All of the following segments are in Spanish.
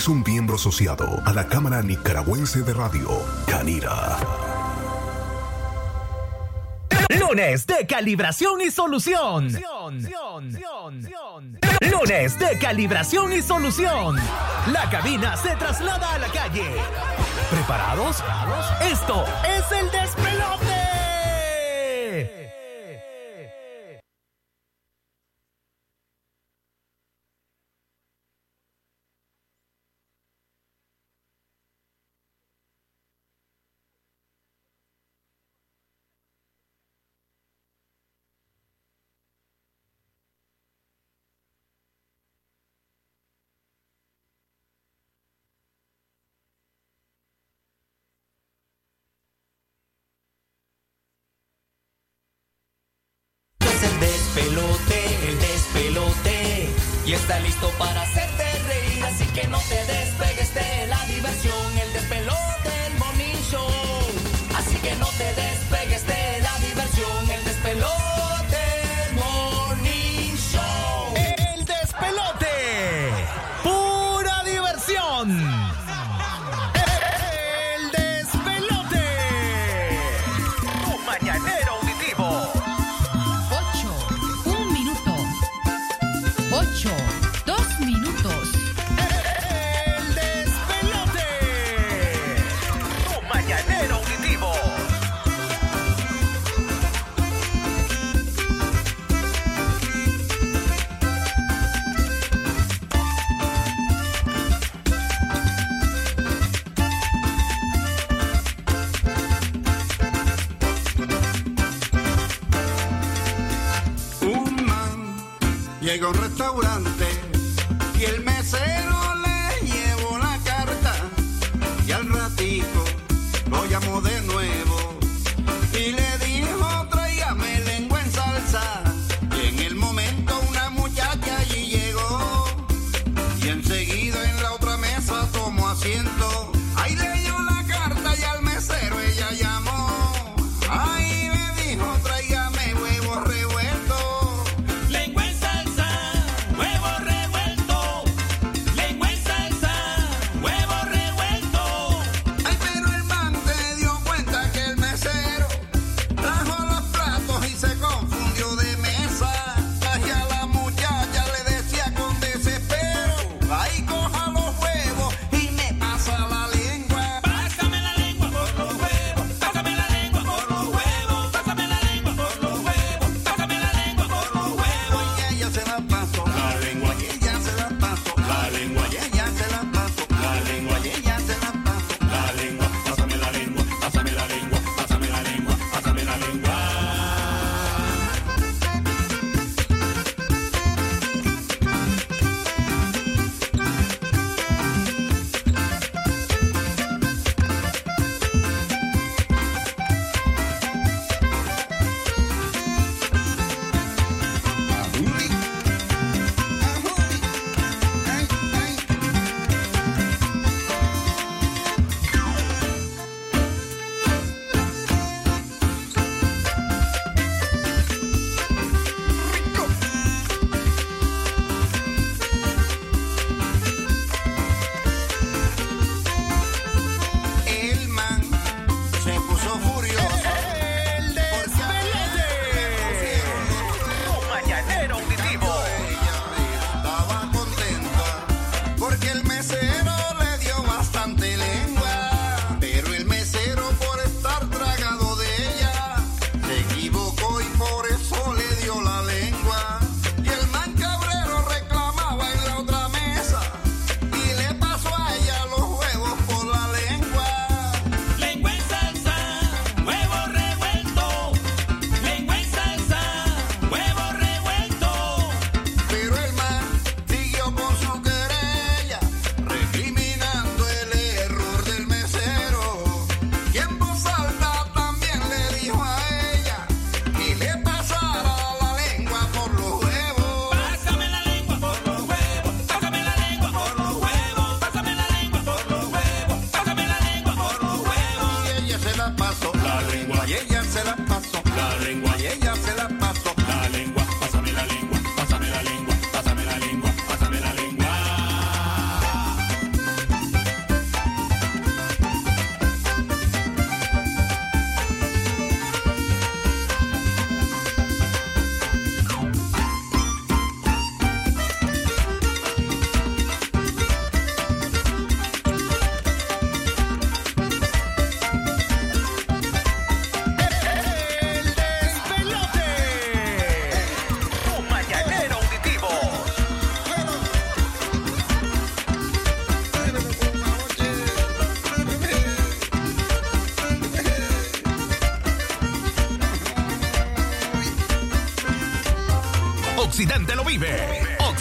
es un miembro asociado a la Cámara Nicaragüense de Radio, Canira. Lunes de calibración y solución. Lunes de calibración y solución. La cabina se traslada a la calle. ¿Preparados? Esto es el desafío. y está listo para hacerte reír, así que no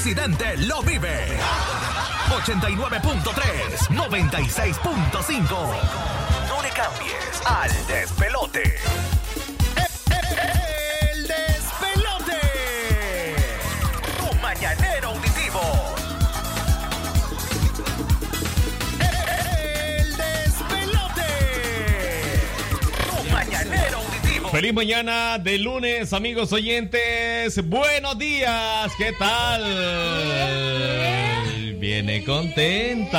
Occidente lo vive. 89.3, 96.5. No le cambies al despelote. Feliz mañana de lunes, amigos oyentes. Buenos días, ¿qué tal? Viene contenta.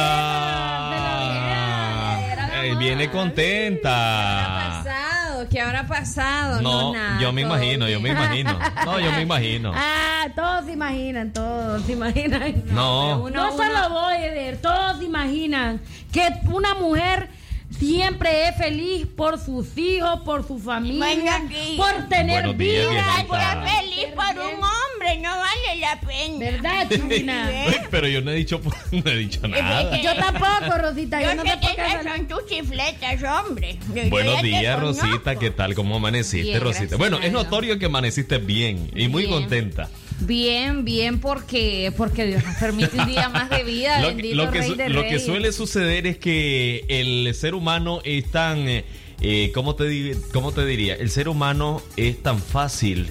Viene ¿Qué contenta. habrá pasado? ¿Qué habrá pasado? No, nada, yo me imagino, yo me imagino. No, yo me imagino. Ah, todos se imaginan, todos se imaginan. No. no solo voy a ver, todos se imaginan que una mujer siempre es feliz por sus hijos, por su familia, por tener días, vida. viejita. por Estar hacer feliz por un hombre no vale la pena. ¿Verdad, China? Pero yo no he dicho, no he dicho nada. Yo tampoco, Rosita, yo, Yo no se- son tus chifletas, hombre. Yo- Buenos te días. Rosita, ¿qué tal? ¿Cómo amaneciste, Bien, Rosita? Bueno, a es notorio que amaneciste bien y muy Bien. contenta. Bien, bien, porque, porque Dios nos permite un día más de vida. Lo, que- bendito lo que, Rey su- de lo que suele suceder es que el ser humano es tan, eh, eh, ¿cómo, te, ¿cómo te diría? El ser humano es tan fácil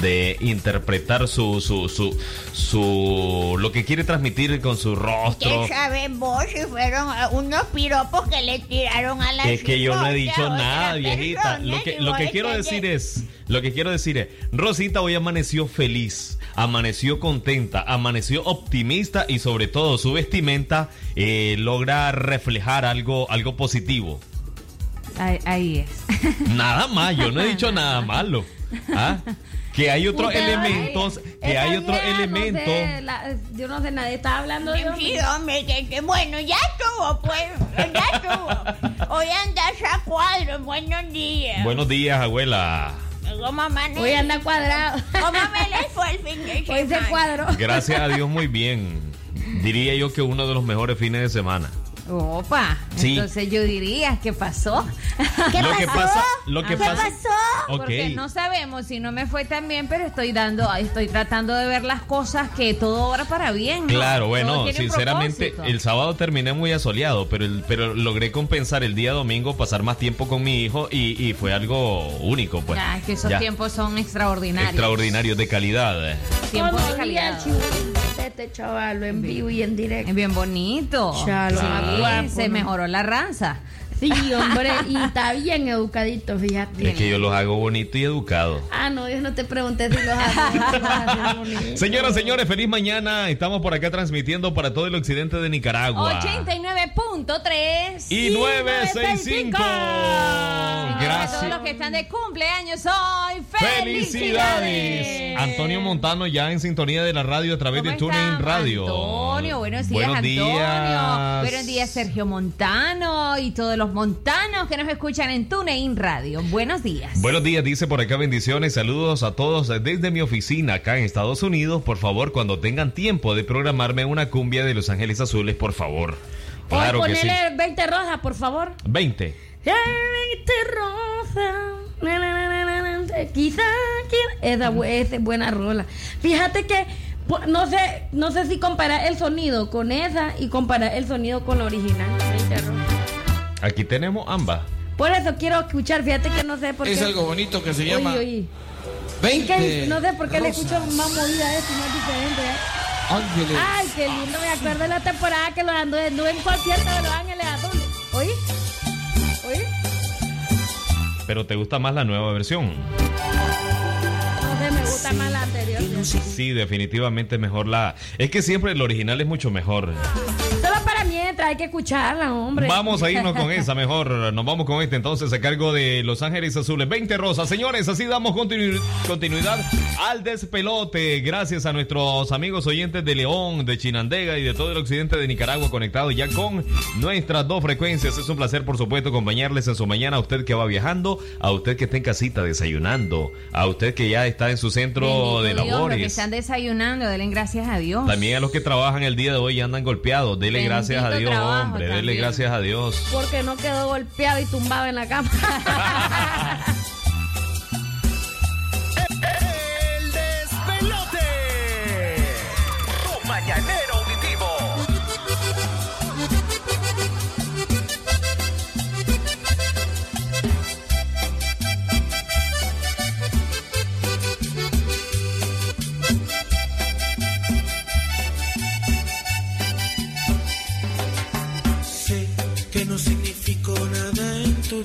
de interpretar su, su, su, su, lo que quiere transmitir con su rostro. ¿Qué sabes vos si fueron eh, unos piropos que le tiraron a la Es que yo no he dicho nada, viejita. Lo que, lo que quiero decir de- es, lo que quiero decir es, Rosita hoy amaneció feliz, amaneció contenta, amaneció optimista y sobre todo su vestimenta eh, logra reflejar algo, algo positivo. Ahí, ahí es. Nada más, yo no he dicho nada malo. ¿Ah? Que hay otros Usted, elementos, ay, que hay otros vieja, no elementos. sé, la- yo no sé, nadie está hablando de Sí, hombre, que, que bueno, ya estuvo, pues, ya estuvo. Hoy andas a cuadro, buenos días. Buenos días, abuela. Hoy anda cuadrado. ¿Cómo me les fue el fin de Hoy se cuadró. Gracias a Dios, muy bien. Diría yo que uno de los mejores fines de semana. Opa. Sí. Entonces yo diría, ¿qué pasó? lo que pasa, lo que ¿Qué pasa. pasó? Porque no sabemos si no me fue tan bien, pero estoy dando, estoy tratando de ver las cosas que todo obra para bien. ¿no? Claro, bueno, sinceramente, propósito. el sábado terminé muy asoleado, pero, el- pero logré compensar el día domingo, pasar más tiempo con mi hijo y, y fue algo único, pues. Ya, es que esos Ya. tiempos son extraordinarios. Extraordinarios de calidad. Tiempos de calidad. Este chaval en vivo y en directo. Es bien bonito. Chalo, Sí, se mejoró la raza. Sí, hombre, y está bien educadito, fíjate. Es que yo los hago bonito y educado. Ah, no, yo no te pregunté si los si bonito. Señoras, señores, feliz mañana. Estamos por acá transmitiendo para todo el occidente de Nicaragua. 89.3. Y 965. A todos Gracias. los que están de cumpleaños hoy, felicidades. Felicidades. Antonio Montano ya en sintonía de la radio a través de ¿Cómo TuneIn Radio. Antonio, buenos días, Buenos Antonio. días. Buenos días, Sergio Montano y todos los montanos que nos escuchan en TuneIn Radio. Buenos días. Buenos días, dice por acá bendiciones, saludos a todos desde mi oficina acá en Estados Unidos. Por favor, cuando tengan tiempo de programarme una cumbia de Los Ángeles Azules, por favor. Claro Hoy que sí. ponele 20 rosas, por favor. 20. Eh, 20 rosas. Na, na, na, Quizá, quizá- esa, bu- esa es buena rola. Fíjate que no sé, no sé si comparar el sonido con esa y comparar el sonido con la original. 20 rosas. Aquí tenemos ambas. Por eso quiero escuchar, fíjate que no sé por qué. Es algo bonito que se llama Oye, oye. 20 Que no sé por qué le escucho más movida esto y más diferente. ¿eh? Ángeles. Ay, qué lindo, me acuerdo de la temporada que los anduve, anduve en concierto de Los Ángeles Azules. ¿Oí? ¿Oí? Pero te gusta más la nueva versión. No sé, me gusta más la anterior. Sí, definitivamente mejor la. Es que siempre el original es mucho mejor. Solo hay que escucharla, hombre. Vamos a irnos con esa mejor. Nos vamos con este entonces a cargo de Los Ángeles Azules. 20 rosas. Señores, así damos continu- continuidad al despelote. Gracias a nuestros amigos oyentes de León, de Chinandega y de todo el occidente de Nicaragua conectados ya con nuestras dos frecuencias. Es un placer, por supuesto, acompañarles en su mañana. A usted que va viajando, a usted que está en casita desayunando, a usted que ya está en su centro Bendito de Dios, los que labores. están desayunando, denle gracias a Dios. También a los que trabajan el día de hoy y andan golpeados. Bendito gracias a Dios, trabajo hombre. Dele gracias a Dios. Porque no quedó golpeado y tumbado en la cama.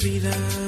nada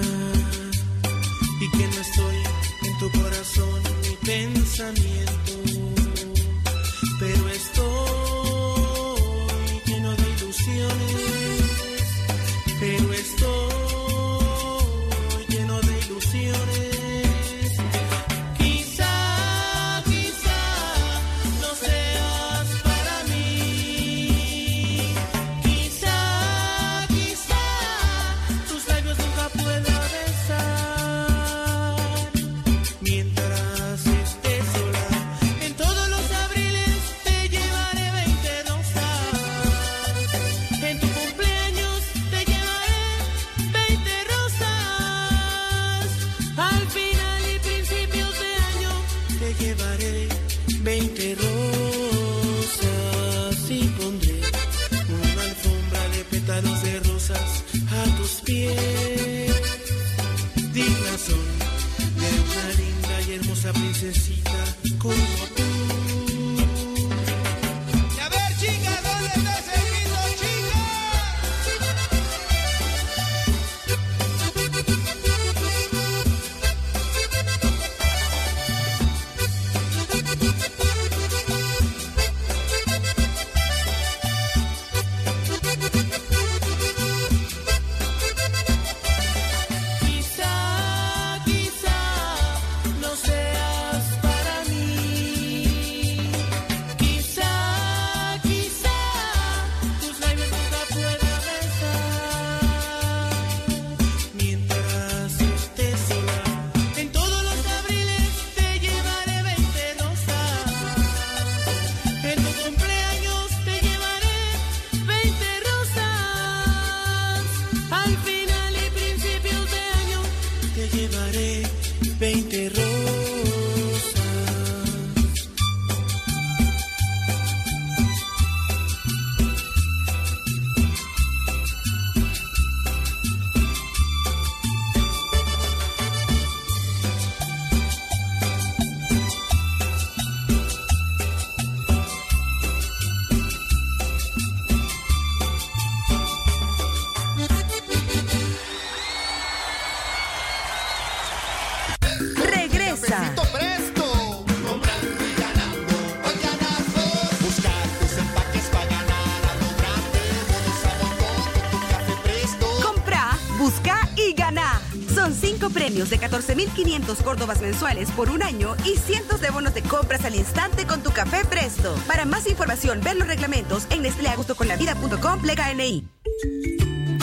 14.500 córdobas mensuales por un año y cientos de bonos de compras al instante con tu café Presto. Para más información, ver los reglamentos en nestleagustoconlavida.com plega NI.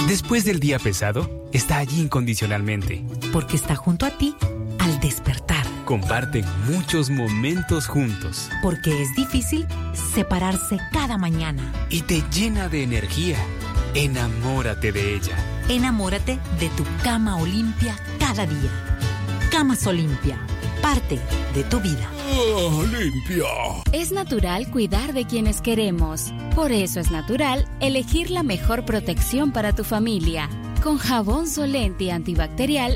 Después del día pesado, está allí incondicionalmente. Porque está junto a ti al despertar. Comparten muchos momentos juntos. Porque es difícil separarse cada mañana. Y te llena de energía. Enamórate de ella. Enamórate de tu cama Olimpia cada día. Camas Olimpia, parte de tu vida. limpia. Es natural cuidar de quienes queremos. Por eso es natural elegir la mejor protección para tu familia. Con jabón Solenti antibacterial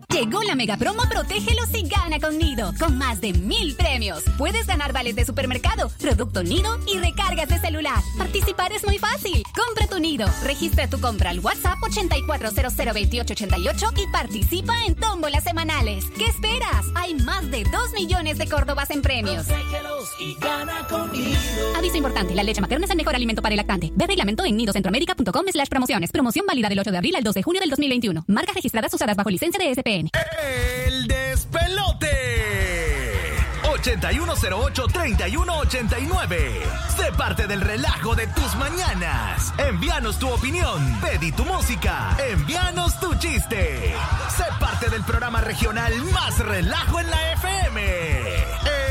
Llegó la mega promo Protégelos y gana con Nido, con más de mil premios. Puedes ganar vales de supermercado, producto Nido y recargas de celular. Participar es muy fácil. Compra tu Nido, registra tu compra al WhatsApp 84002888 y participa en tómbolas semanales. ¿Qué esperas? Hay más de 2 millones de Córdobas en premios. Protégelos y gana con Nido. Aviso importante, la leche materna es el mejor alimento para el lactante. Ve reglamento en nidocentroamérica.com slash promociones. Promoción válida del 8 de abril al 2 de junio del 2021. Marcas registradas usadas bajo licencia de SPN. El despelote. 8108-3189. Sé parte del relajo de tus mañanas. Envíanos tu opinión. Pedí tu música. Envíanos tu chiste. Sé parte del programa regional más relajo en la FM. El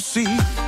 conocí.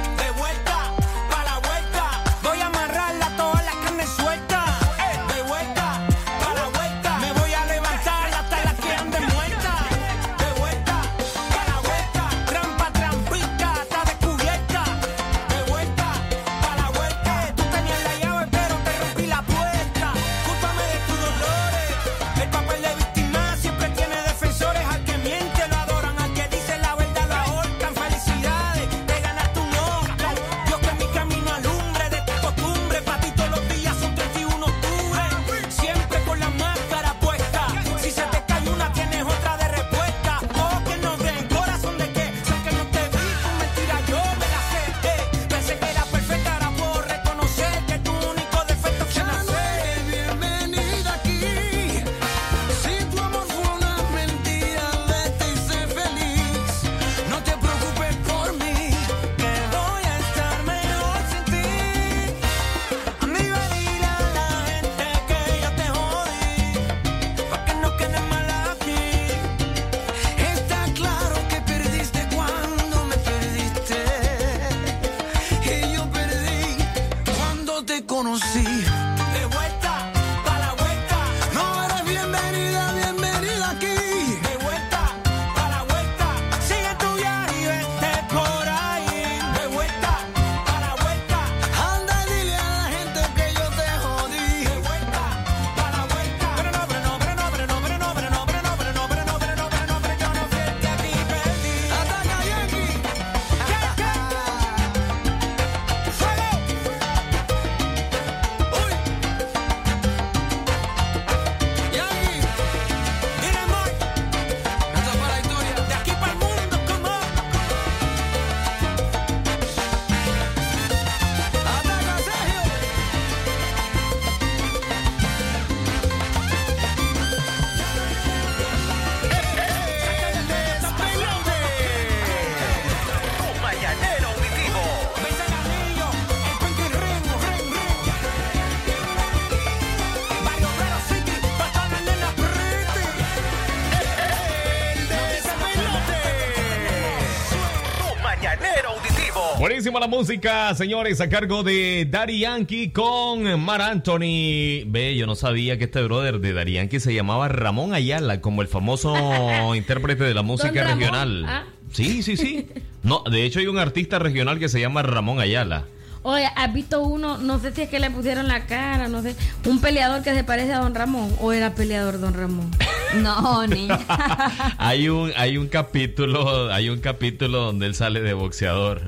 Música, señores, a cargo de Daddy Yankee con Mar Anthony. Ve, yo no sabía que este brother de Daddy Yankee se llamaba Ramón Ayala, como el famoso intérprete de la música regional. ah. Sí, sí, sí. No, de hecho hay un artista regional que se llama Ramón Ayala. Oye, ¿has visto uno? No sé si es que le pusieron la cara, no sé. Un peleador que se parece a Don Ramón. ¿O era peleador Don Ramón? No, niña. Hay un, hay un capítulo, hay un capítulo donde él sale de boxeador.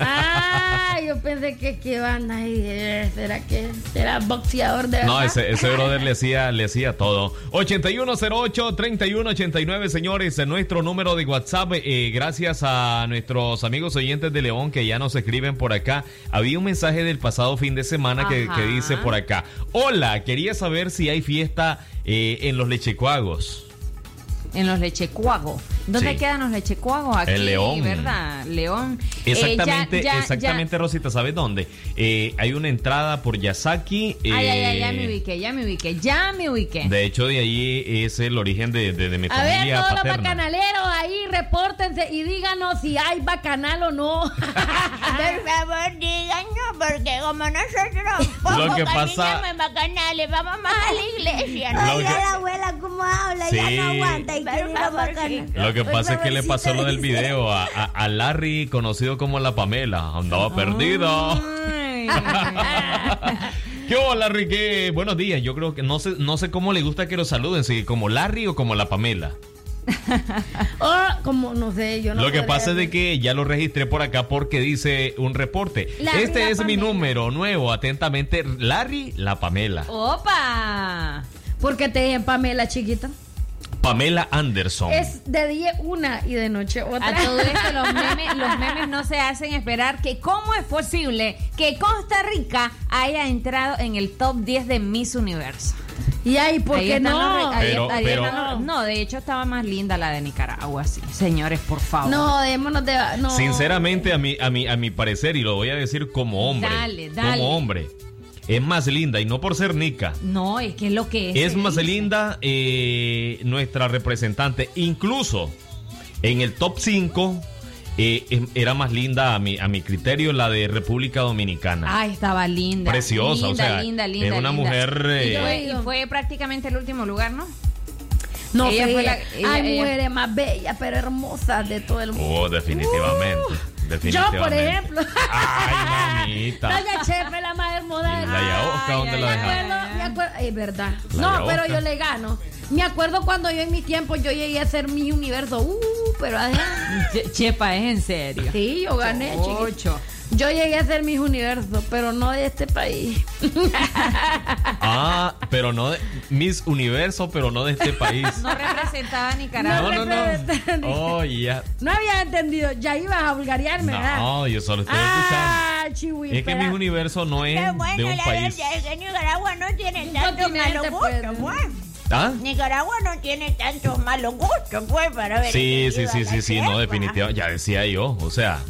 Ah, yo pensé que qué banda ahí. eh, ¿Será que será boxeador de No, verdad? ese, ese brother le hacía, le hacía todo. 8108-3189, señores, en nuestro número de WhatsApp. eh, gracias a nuestros amigos oyentes de León que ya nos escriben por acá. Había un mensaje del pasado fin de semana que, que dice por acá. Hola, quería saber si hay fiesta eh, en los lechecuagos. En los lechecuagos. ¿Dónde Sí. quedan los lechecuagos? Aquí, En León. ¿verdad? León. Eh, Exactamente, ya- ya- exactamente, Rosita, ¿sabes dónde? Eh, hay una entrada por Yasaki. ya- Ay, ay, ay, ya eh, me ubiqué, ya me ubiqué, ya me ubié. De hecho, de ahí es el origen de, de- de mi A ver, familia todos los bacanaleros ahí, repórtense y díganos si hay bacanal o no. Por favor, díganos, porque como nosotros poco Lo que pasa- caminamos en bacanales, vamos más a la iglesia. Oiga, que- la abuela cómo habla, ya no Sí. aguanta Lo que pasa es que le pasó lo del video a, a- a Larry, conocido como la Pamela. Andaba perdido. ¿Qué hubo, Larry? ¿Qué? Buenos días. Yo creo que no sé, no sé cómo le gusta que lo saluden, si como Larry o como la Pamela. O como, no sé, yo no lo que pasa es de que ya lo registré por acá porque dice un reporte. Larry este es mi número nuevo. Atentamente, Larry, la Pamela. ¡Opa! ¿Por qué te dicen Pamela chiquita? Pamela Anderson. Es de día una y de noche otra. A todo esto los memes, los memes no se hacen esperar que cómo es posible que Costa Rica haya entrado en el top 10 de Miss Universo. Y ahí, ¿por Ahí qué no? los re- ahí Pero- está- ahí pero- están los- no, de hecho estaba más linda la de Nicaragua, sí. Señores, por favor. No, démonos de... No. Sinceramente, a mi, a, mi, a mi parecer, y lo voy a decir como hombre. Dale, dale. Como hombre. Es más linda, y no por ser Nica. No, es que es lo que es. Es más dice. linda eh, nuestra representante. Incluso en el top 5 eh, em- era más linda a mi, a mi criterio la de República Dominicana. Ay, estaba linda. Preciosa, o linda, sea, linda, linda, es una linda. mujer, Y eh, fue, y fue prácticamente el último lugar, ¿no? No, Ella ella fue la- ella- Hay ella- mujeres más bellas, pero hermosas de todo el mundo. Oh, definitivamente. Yo, definitivamente. por ejemplo. Ay, mamita. Doña Chepe, la más hermosa. ¿Y la Yaosca dónde Ay, la me dejaron? acuerdo, me acuerdo, es verdad. La no, Yaosca. pero yo le gano. Me acuerdo cuando yo en mi tiempo yo llegué a ser mi universo. Uh, pero Che- Chepa, es en serio. Sí, yo gané, Ocho. Yo llegué a ser mis universo, pero no de este país. Ah, pero no de Miss Universo, pero no de este país. No representaba a Nicaragua. No, no, no. Oh, ya. No había entendido, ya ibas a vulgarearme, ¿verdad? No, yo solo estoy Ah, escuchando. chihuahua. Es que Miss Universo no es Qué bueno, de un la país. verdad es que Nicaragua no tiene tantos malos pues. gustos, pues. ¿Ah? Nicaragua no tiene tantos malos gustos, pues, para ver. Sí, sí, sí, sí, sí, no, definitivamente. Ya decía yo, o sea.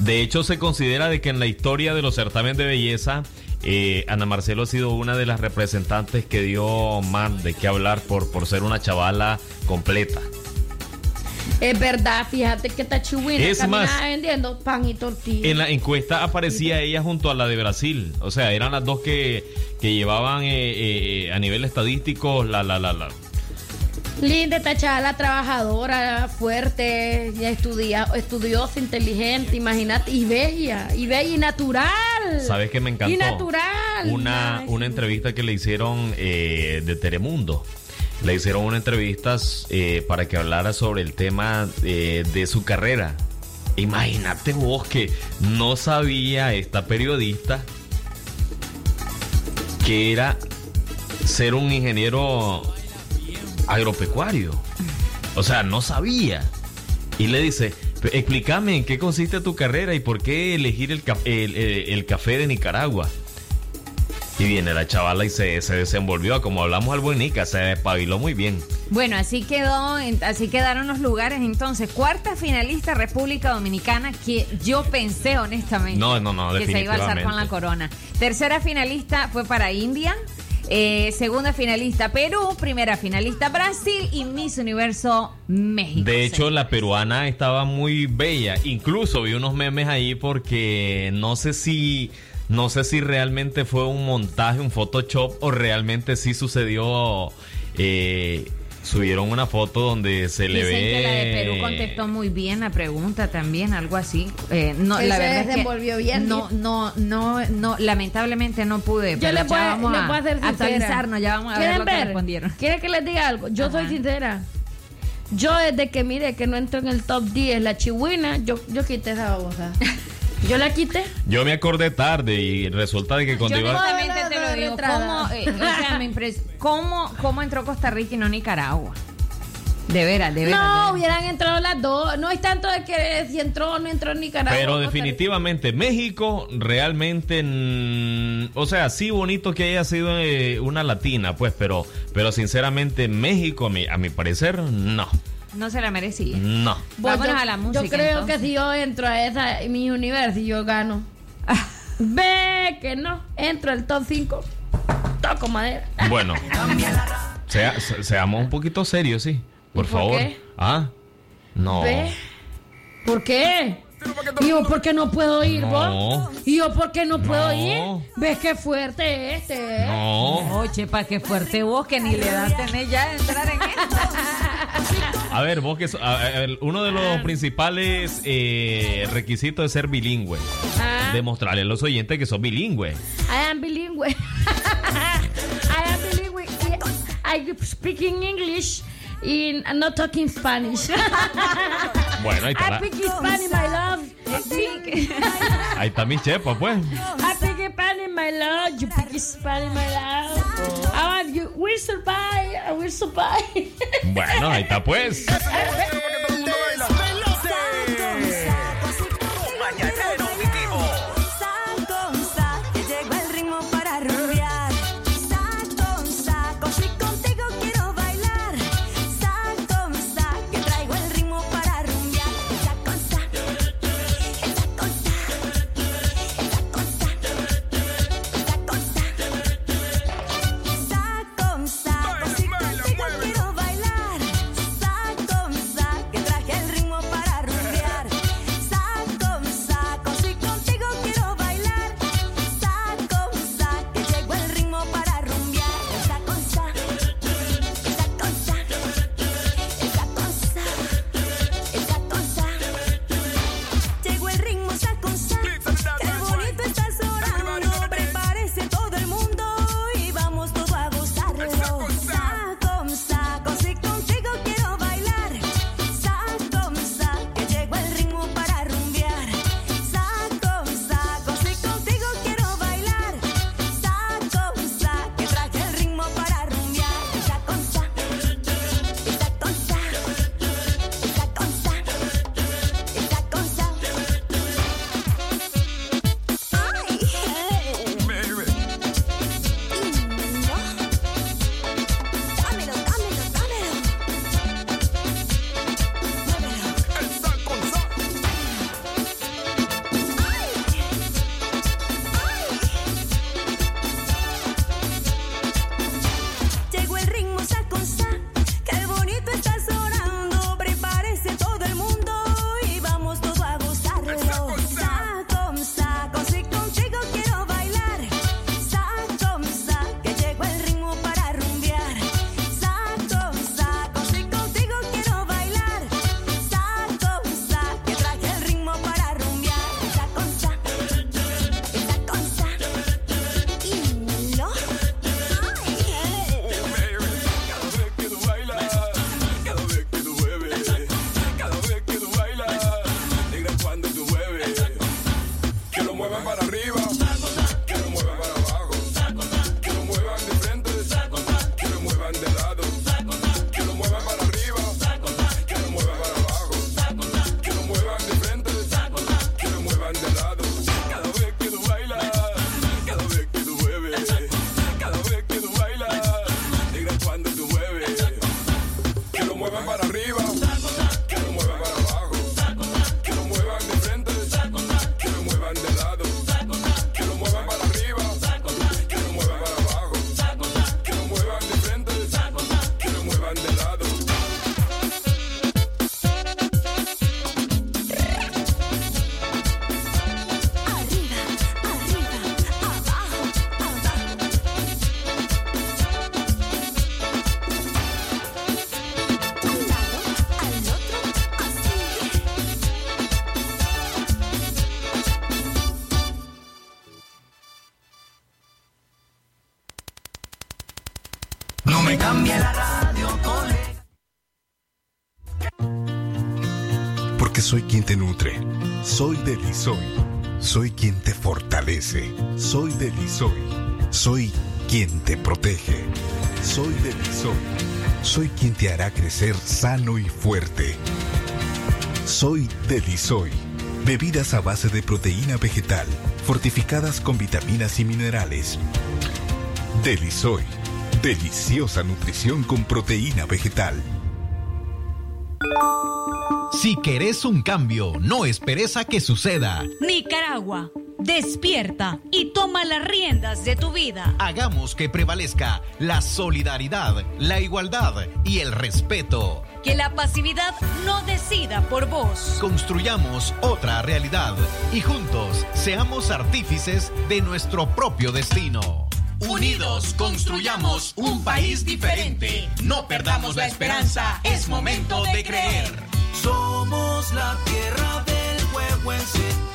De hecho, se considera de que en la historia de los certámenes de belleza, eh, Ana Marcelo ha sido una de las representantes que dio más de qué hablar por, por ser una chavala completa. Es verdad, fíjate que esta chihuina Es más, vendiendo pan y tortillas. En la encuesta aparecía ella junto a la de Brasil. O sea, eran las dos que, que llevaban eh, eh, a nivel estadístico la, la, la, la. Linda esta chavala, trabajadora, fuerte, ya estudia, estudiosa, inteligente, imagínate, y bella, y bella y natural. ¿Sabes qué me encantó? Y natural. Una, Ay, una entrevista que le hicieron eh, de Telemundo. Le hicieron una entrevista eh, para que hablara sobre el tema eh, de su carrera. Imagínate vos que no sabía esta periodista que era ser un ingeniero agropecuario. O sea, no sabía. Y le dice, "Pe- explícame en qué consiste tu carrera y por qué elegir el, el- el- el café de Nicaragua. Y viene la chavala y se, se desenvolvió, como hablamos al buen Nica, se despabiló muy bien. Bueno, así quedó, así quedaron los lugares entonces. Cuarta finalista República Dominicana, que yo pensé honestamente No, no, no, que se iba a alzar con la corona. Tercera finalista fue para India. Eh, segunda finalista Perú, primera finalista Brasil y Miss Universo México. De hecho, la peruana estaba muy bella. Incluso vi unos memes ahí porque no sé si no sé si realmente fue un montaje, un Photoshop o realmente sí sucedió. eh, subieron una foto donde se le Dicen ve. que la de Perú contestó muy bien la pregunta también, algo así. Eh, no, la se verdad es que bien, No, no, no, no, lamentablemente no pude. Yo pero les ya voy, a- vamos les a voy a ser sincera. actualizarnos, ya vamos a ver ¿Quieren lo que respondieron. ¿Quieren que les diga algo? Yo soy sincera. Yo desde que mire que no entro en el top 10 la chihuina, yo, yo quité esa babosa. Yo la quité. Yo me acordé tarde y resulta de que cuando Yo iba. honestamente te lo digo. ¿cómo, eh, o sea, me impres- ¿cómo, ¿cómo entró Costa Rica y no Nicaragua? De veras, de veras. No, de veras. hubieran entrado las dos. No es tanto de que si entró o no entró en Nicaragua. Pero definitivamente México realmente, mm, o sea, sí bonito que haya sido eh, una latina, pues, pero, pero sinceramente México, a mi, a mi parecer, no, No se la merecía. no. Pues Vámonos yo- a la música. Yo creo entonces. que si yo entro a esa mi universo y yo gano. Ve que no, entro al top 5. Toco madera. Bueno, sea- se- seamos un poquito serios, sí, por ¿Y por favor. qué? Ah, no. Ve. ¿Por qué? ¿Y yo por qué no puedo ir, No. vos? ¿Y yo por qué no puedo No. ir? ¿Ves qué fuerte este? eh? No. Oye, para que fuerte vos que ni le das tenés ya de entrar en esto. A ver, vos que so- a- a- el- uno de los principales eh, requisitos es ser bilingüe. Ah. Demostrarle a los oyentes que sos bilingüe. I am bilingüe. I am bilingüe. I speaking English in I'm not talking Spanish. Bueno, ahí está, I la- speak Spanish, my love. Ahí está mi chepa, pues. I speak Spanish, my love. You speak Spanish, my love. I want you. We survive. I will survive. Bueno, ahí está, pues. Porque soy quien te nutre. Soy Delisoy. Soy quien te fortalece. Soy Delisoy. Soy quien te protege. Soy Delisoy. Soy quien te hará crecer sano y fuerte. Soy Delisoy. Bebidas a base de proteína vegetal, fortificadas con vitaminas y minerales. Delisoy. Deliciosa nutrición con proteína vegetal. Si querés un cambio, no esperes a que suceda. Nicaragua. Despierta y toma las riendas de tu vida. Hagamos que prevalezca la solidaridad, la igualdad y el respeto. Que la pasividad no decida por vos. Construyamos otra realidad y juntos seamos artífices de nuestro propio destino. Unidos construyamos un país diferente. No perdamos la esperanza, es momento de creer. Somos la tierra del huehuense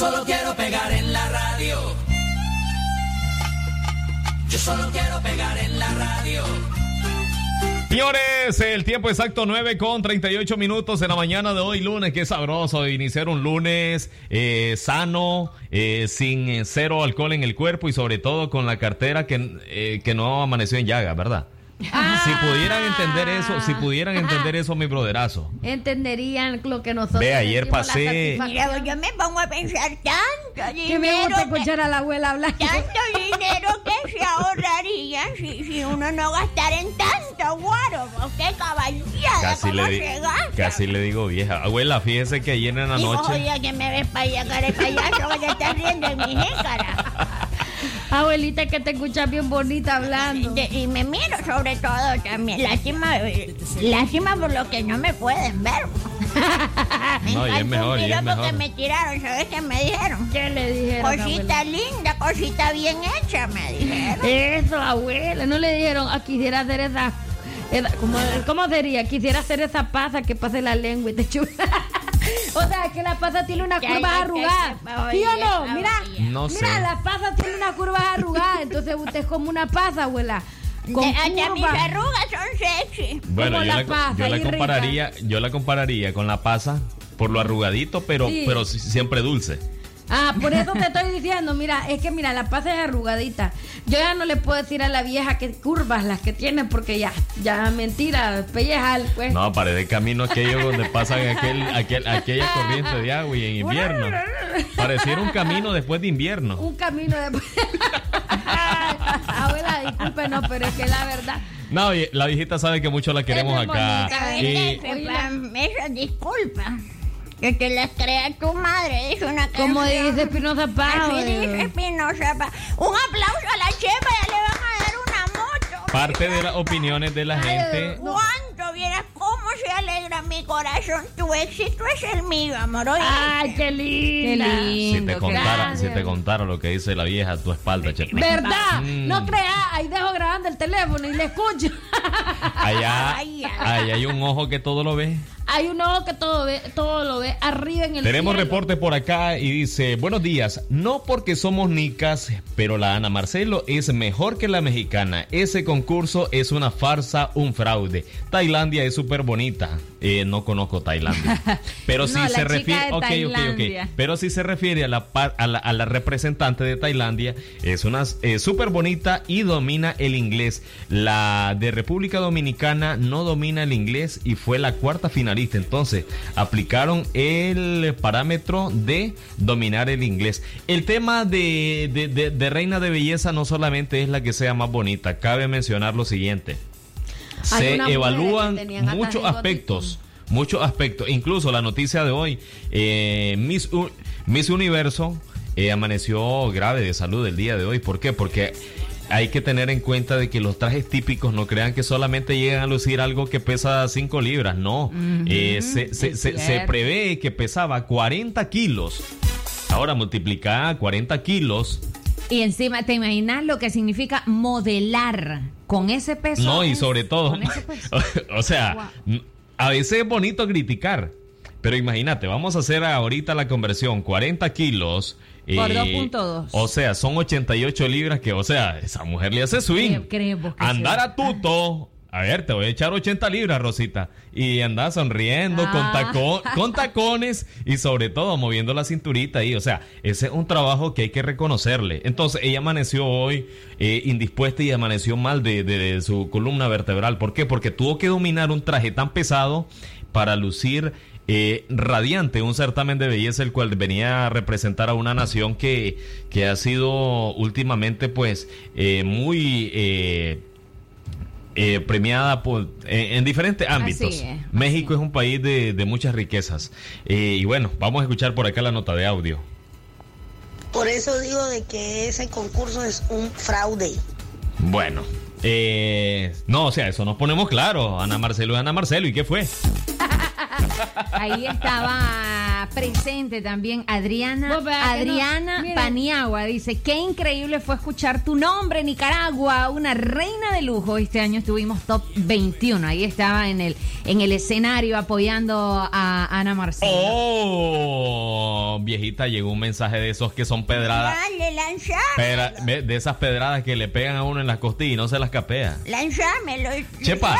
solo quiero pegar en la radio. Yo solo quiero pegar en la radio. Señores, el tiempo exacto 9 con 38 minutos en la mañana de hoy lunes. Qué sabroso iniciar un lunes eh, sano, eh, sin eh, cero alcohol en el cuerpo y sobre todo con la cartera que, eh, que no amaneció en llaga, ¿verdad? Si pudieran entender eso, si pudieran entender eso, mi broderazo. Entenderían lo que nosotros Ve, ayer pasé-. Mira, yo me pongo a pensar tanto dinero. Que me gusta escuchar a la abuela hablar. Tanto dinero que se ahorraría si, si uno no gastara en tanto guaro. ¡Qué caballada! Casi ¿Cómo le, se gasta? casi le digo vieja. Abuela, fíjese que ayer en la noche. oye, que me ves para allá, cara payaso, que te estás riendo en mi jícara. Abuelita, que te escuchas bien bonita hablando. De- y me miro sobre todo también. Lástima, lástima por lo que no me pueden ver. me No, y es encanta mejor, un y es piropo mejor. que me tiraron, ¿sabes qué me dijeron? ¿Qué le dijeron? Cosita abuela? linda, cosita bien hecha, me dijeron. Eso, abuela. No le dijeron, ah, quisiera hacer esa. esa- ¿cómo, ¿Cómo sería? Quisiera hacer esa pasa que pase la lengua y te chupa. o sea, que la pasa tiene una curva arrugada. ¿Sí o no? Mira, No mira, la pasa tiene una curva arrugada. Entonces usted es como una pasa, abuela. Con De- hasta mis arrugas son sexy. Bueno, Como yo la pasa, yo la ahí rica. compararía, yo la compararía con la pasa por lo arrugadito, pero, Sí. pero si- siempre dulce. Ah, por eso te estoy diciendo, mira, es que mira, la pasa es arrugadita. Yo ya no le puedo decir a la vieja que curvas las que tiene porque ya, ya mentira, pellejar, pues. No, parece camino aquello donde pasan aquel, aquel, aquella corriente de agua y en invierno. Pareciera un camino después de invierno. Un camino de... Abuela, discúlpenos, pero es que la verdad... No, oye, la viejita sabe que mucho la queremos Es acá. bonita, Y Esa disculpa. Que te las crea tu madre, dice una canción. Como dice Espinosa Paz, Así dice Espinosa Paz. Un aplauso a la chepa, ya le van a. parte de las opiniones de la gente. ¿Cuánto vieras cómo se alegra mi corazón? Tu éxito es el mío, amor. Oye. Ay, qué linda. Qué Si lindo. te, contara, si te contara lo que dice la vieja a tu espalda, Chepe. ¿Verdad? Mm. No creas, ahí dejo grabando el teléfono y le escucho. Allá, allá hay un ojo que todo lo ve. Hay un ojo que todo ve, todo lo ve arriba en el Tenemos cielo. reporte por acá y dice, buenos días, no porque somos nicas, pero la Ana Marcelo es mejor que la mexicana. Ese concurso es una farsa, un fraude. Tailandia es súper bonita. Eh, no conozco Tailandia. Pero si No, se refiere... Pero si se refiere a la, a la, a la representante de Tailandia, es una eh, súper bonita y domina el inglés. La de República Dominicana no domina el inglés y fue la cuarta finalista finalista. Entonces, aplicaron el parámetro de dominar el inglés. El tema de, de- de- de reina de belleza no solamente es la que sea más bonita, cabe mencionar lo siguiente. Se evalúan muchos aspectos. Muchos aspectos. Incluso la noticia de hoy, eh, Miss, U- Miss Universo eh, amaneció grave de salud el día de hoy. ¿Por qué? Porque hay que tener en cuenta de que los trajes típicos no crean que solamente llegan a lucir algo que pesa 5 libras. No. Eh, se, se- se- se prevé que pesaba 40 kilos. Ahora multiplicada 40 kilos. Y encima, ¿te imaginas lo que significa modelar con ese peso? No, y sobre todo, Con ese peso. o sea, a veces es bonito criticar, pero imagínate, vamos a hacer ahorita la conversión, 40 kilos. Por eh, 2.2. O sea, son 88 libras que, o sea, esa mujer le hace swing. Andar a tuto. A ver, te voy a echar 80 libras, Rosita. Y andar sonriendo con, Ah. taco- con tacones y sobre todo moviendo la cinturita ahí. O sea, ese es un trabajo que hay que reconocerle. Entonces, ella amaneció hoy eh, indispuesta y amaneció mal de, de- de su columna vertebral. ¿Por qué? Porque tuvo que dominar un traje tan pesado para lucir eh, radiante, un certamen de belleza el cual venía a representar a una nación que, que ha sido últimamente pues eh, muy... eh, eh, premiada por, en, en diferentes ámbitos. es, México es un país de, de muchas riquezas. Eh, y bueno, vamos a escuchar por acá la nota de audio. Por eso digo de que ese concurso es un fraude. Bueno, eh, no, o sea, eso nos ponemos claro. Ana Marcelo es Ana Marcelo. ¿Y qué fue? Ahí estaba presente también Adriana, No, no. Adriana Mire. Paniagua. Dice, qué increíble fue escuchar tu nombre, Nicaragua, una reina de lujo. Este año estuvimos top 21. Ahí estaba en el, en el escenario apoyando a Ana Marcelo. Oh, viejita, llegó un mensaje de esos que son pedradas. Dale. Pedra- de esas pedradas que le pegan a uno en las costillas y no se las capea. Lanzámelo. Chepa.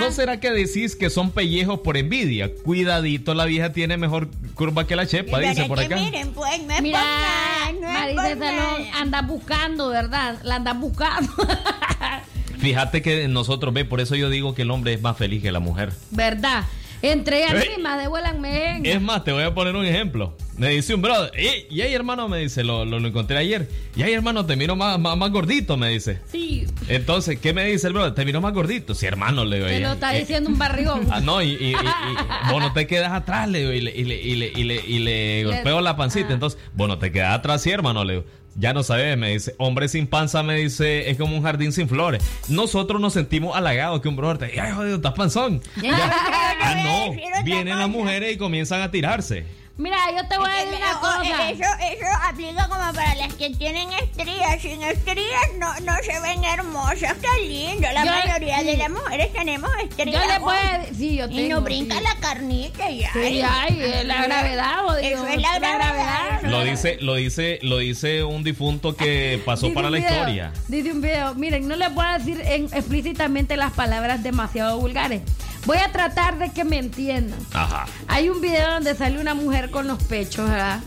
¿no será que decís que son pellejos por envidia? Cuidadito, la vieja tiene mejor curva que la chepa, dice por acá. Miren, pues, no es Mira, por nada, no es Marisa por Salón nada. anda buscando, ¿verdad? La anda buscando. Fíjate que nosotros, ve, por eso yo digo que el hombre es más feliz que la mujer. ¿Verdad? Entre ellas Ey. mismas, devuélvanme. Es más, te voy a poner un ejemplo. Me dice un brother, "Ey, y ahí hermano, me dice, lo, lo, lo encontré ayer. Y ahí hermano, te miro más, más, más gordito, me dice. Sí, Entonces, ¿qué me dice el brother? Te miro más gordito. Sí, hermano, le digo. te "Ey, lo está eh, diciendo un barrigón. Ah, no, y, y, y- y vos no te quedas atrás, le digo, y le, y le, y le, y le, y le golpeo la pancita. Entonces, vos no te quedas atrás, sí, hermano, le digo. Ya no sabes, me dice, hombre sin panza, me dice, es como un jardín sin flores. Nosotros nos sentimos halagados que un brother te diga, ay, jodido, estás panzón. Ya. Ah, no, vienen las mujeres y comienzan a tirarse. Mira, yo te voy a decir una cosa. Eso, eso aplica como para las que tienen estrías. Sin estrías no, no se ven hermosas. Qué lindo. La Yo- mayoría de las mujeres tenemos estrías. Yo le puedo oh. decir, sí, yo Y tengo. nos brinca sí. la carnita y Sí, ay. es la gravedad, jodido. Eso es la gravedad. Lo dice, lo dice, lo dice un difunto que pasó Dice para la video, historia. Dice un video, miren, no les voy a decir en- explícitamente las palabras demasiado vulgares. Voy a tratar de que me entiendan. Ajá. Hay un video donde sale una mujer con los pechos, ¿verdad?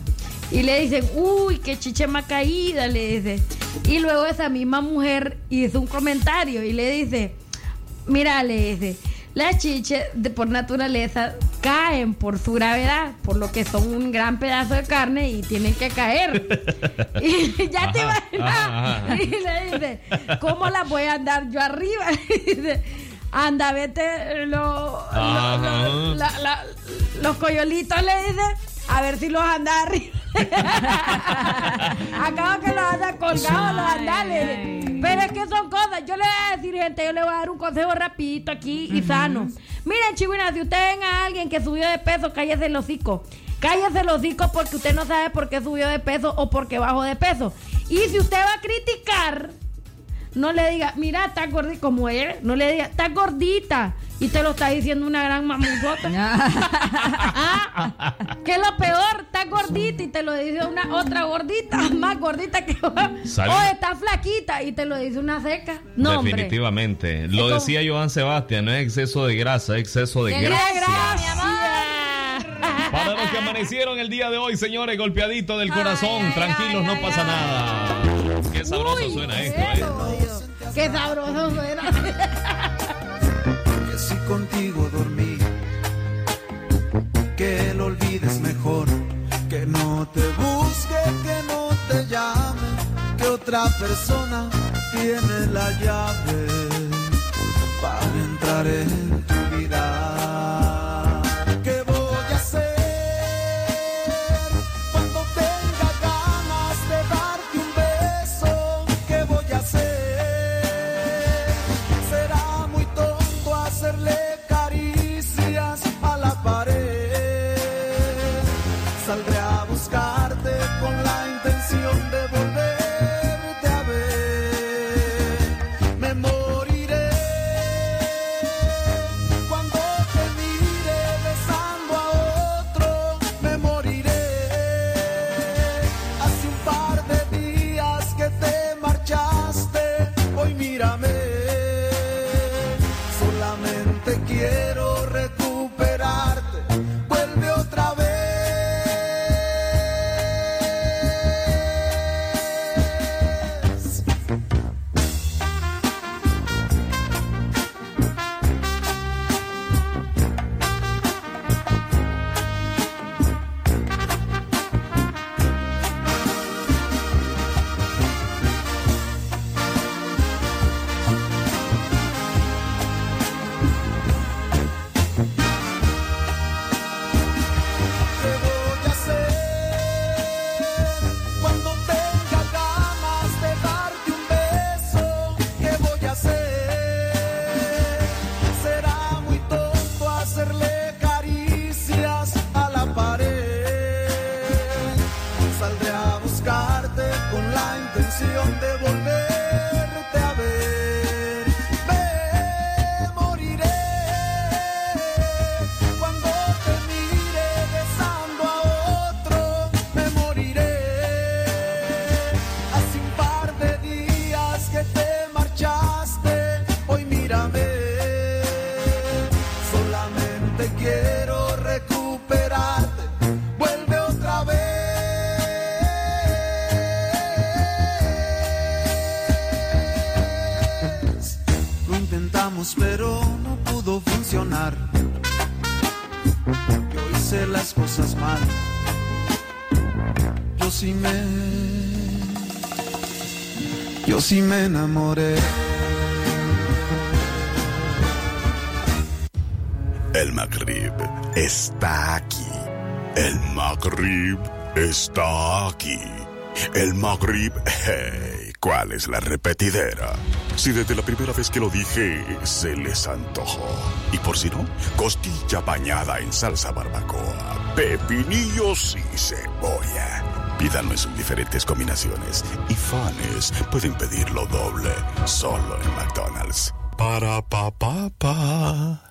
Y le dicen, uy, qué chiche más caída, le dice. Y luego esa misma mujer hizo un comentario y le dice, mira, le dice, las chiches de, por naturaleza caen por su gravedad, por lo que son un gran pedazo de carne y tienen que caer. y ya te Ajá, imaginas. ajá, ajá. Y le dice, ¿cómo las voy a andar yo arriba? Y dice, anda, vete lo- lo- Ajá. lo- la- la- los coyolitos, le dice, a ver si los anda arriba. Acabo que los anda colgados, los anda, le dice. Pero es que son cosas. Yo le voy a decir, gente, yo le voy a dar un consejo rapidito aquí y sano. Miren, chihuinas, si usted ven a alguien que subió de peso, cállese el hocico. Cállese el hocico porque usted no sabe por qué subió de peso o por qué bajó de peso. Y si usted va a criticar, no le diga, mira, está gordita como él. No le diga, está gordita. Y te lo está diciendo una gran mamuzota. ah, ¿Qué es lo peor? Está gordita y te lo dice una otra gordita, más gordita que vos. O está flaquita y te lo dice una seca. No, hombre. Definitivamente. Lo decía Joan Sebastián, no es exceso de grasa, es exceso de ¡Qué gracia. gracia! Para los que amanecieron el día de hoy, señores, golpeadito del corazón, tranquilos, no pasa nada. Qué sabroso suena esto, ¿eh? Qué sabroso suena. que si contigo dormí, que lo olvides mejor. Que no te busque, que no te llame, que otra persona tiene la llave para entrar en tu vida. Sí me enamoré. El Maghrib está aquí. El Maghrib está aquí. El Maghrib, hey, ¿cuál es la repetidera? Si desde la primera vez que lo dije se les antojó. Y por si no, costilla bañada en salsa barbacoa, pepinillos y cebolla. Pídanlo en sus diferentes combinaciones. Y fans pueden pedirlo doble, solo en McDonald's. Para pa pa pa.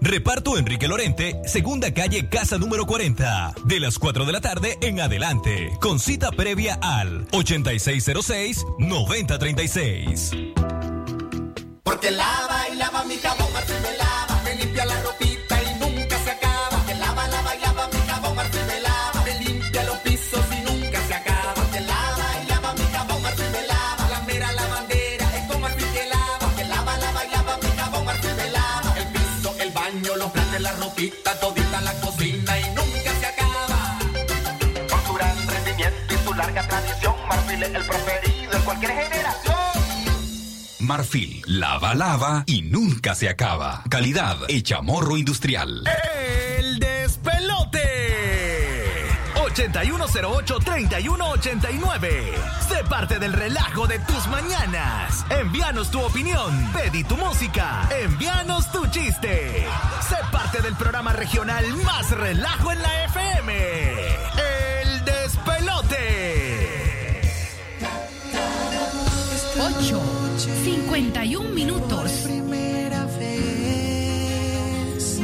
Reparto Enrique Lorente, segunda calle Casa número 40. De las 4 de la tarde en adelante. Con cita previa al 8606-9036. Porque lava y lava mi jabón, ropita, todita la cocina y nunca se acaba. Por su gran rendimiento y su larga tradición, Marfil es el preferido en cualquier generación. Marfil, lava, lava y nunca se acaba. Calidad hecha morro industrial. El despelote. 8108-3189. Sé parte del relajo de tus mañanas. Envíanos tu opinión. Pedí tu música. Envíanos tu chiste. Sé parte del programa regional más relajo en la FM. El despelote. 8, 51 minutos. primera vez.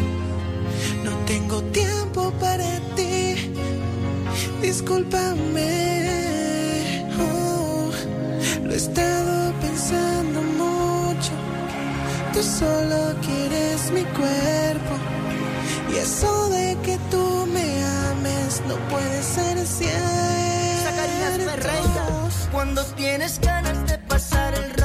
No tengo tiempo para. Discúlpame. Oh, lo he estado pensando mucho. Tú solo quieres mi cuerpo. Y eso de que tú me ames no puede ser cierto. Cuando tienes ganas de pasar el rato,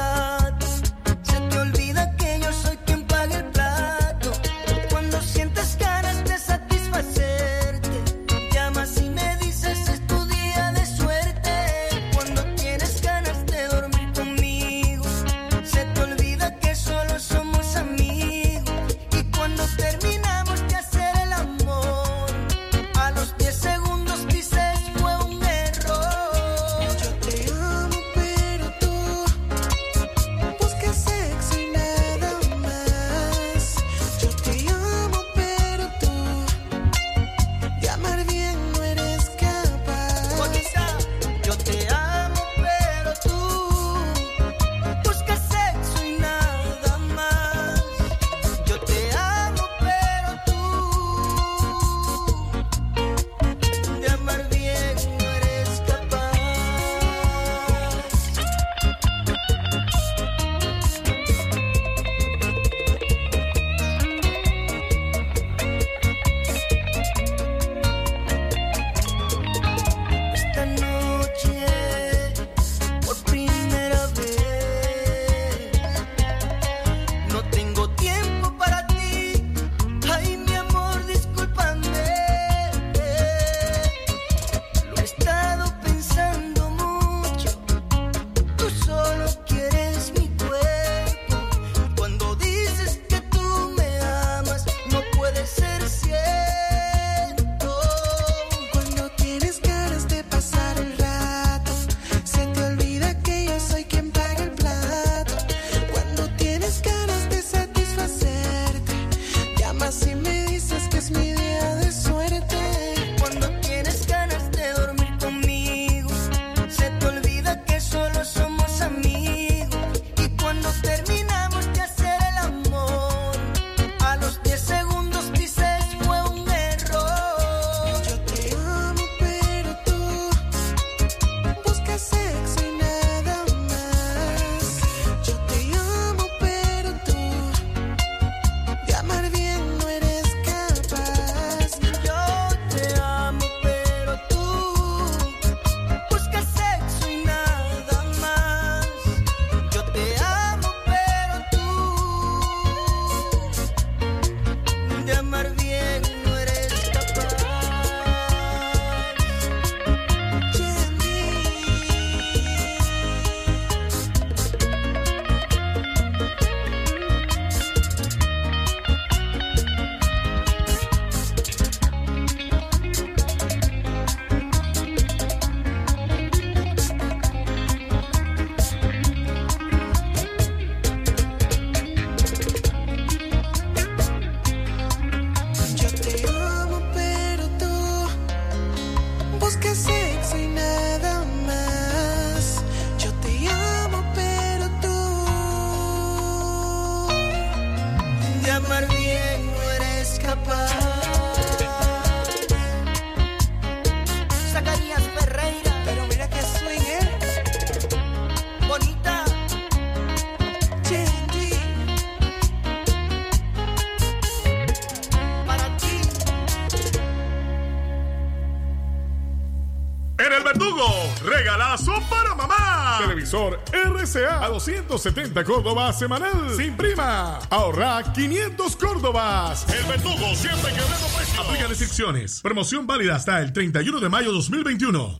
Televisor RCA a 270 Córdoba semanal. Sin prima. Ahorra 500 Córdobas. El Verdugo siempre quebrando precios. Aplica restricciones. Promoción válida hasta el 31 de mayo 2021.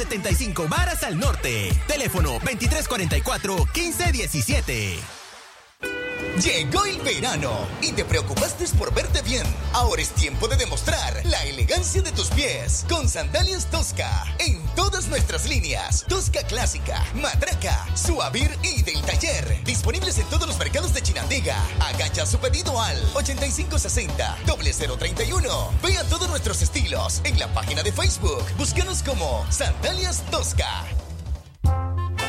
75 varas al norte. Teléfono 2344-1517. Llegó el verano y te preocupaste por verte bien. Ahora es tiempo de demostrar la elegancia de tus pies con sandalias Tosca en todas nuestras líneas. Tosca clásica, matraca, suavir y del taller. Disponibles en todos los mercados de Chinandega. Agacha su pedido al 8560 0031. Vea todos nuestros estilos en la página de Facebook. Búscanos como Sandalias Tosca.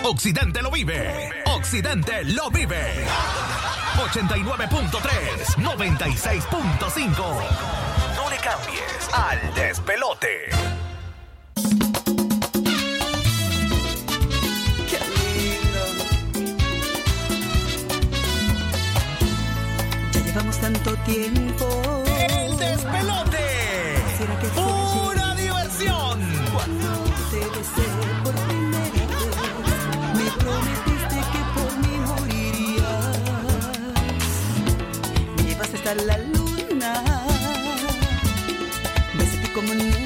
Occidente lo vive. Occidente lo vive. 89.3, 96.5. No le cambies al despelote. Tiempo. El despelote. Que Pura diversión. Cuando te besé por primera vez, me prometiste que por mí morirías. Me llevaste hasta la luna, besé como ninguna.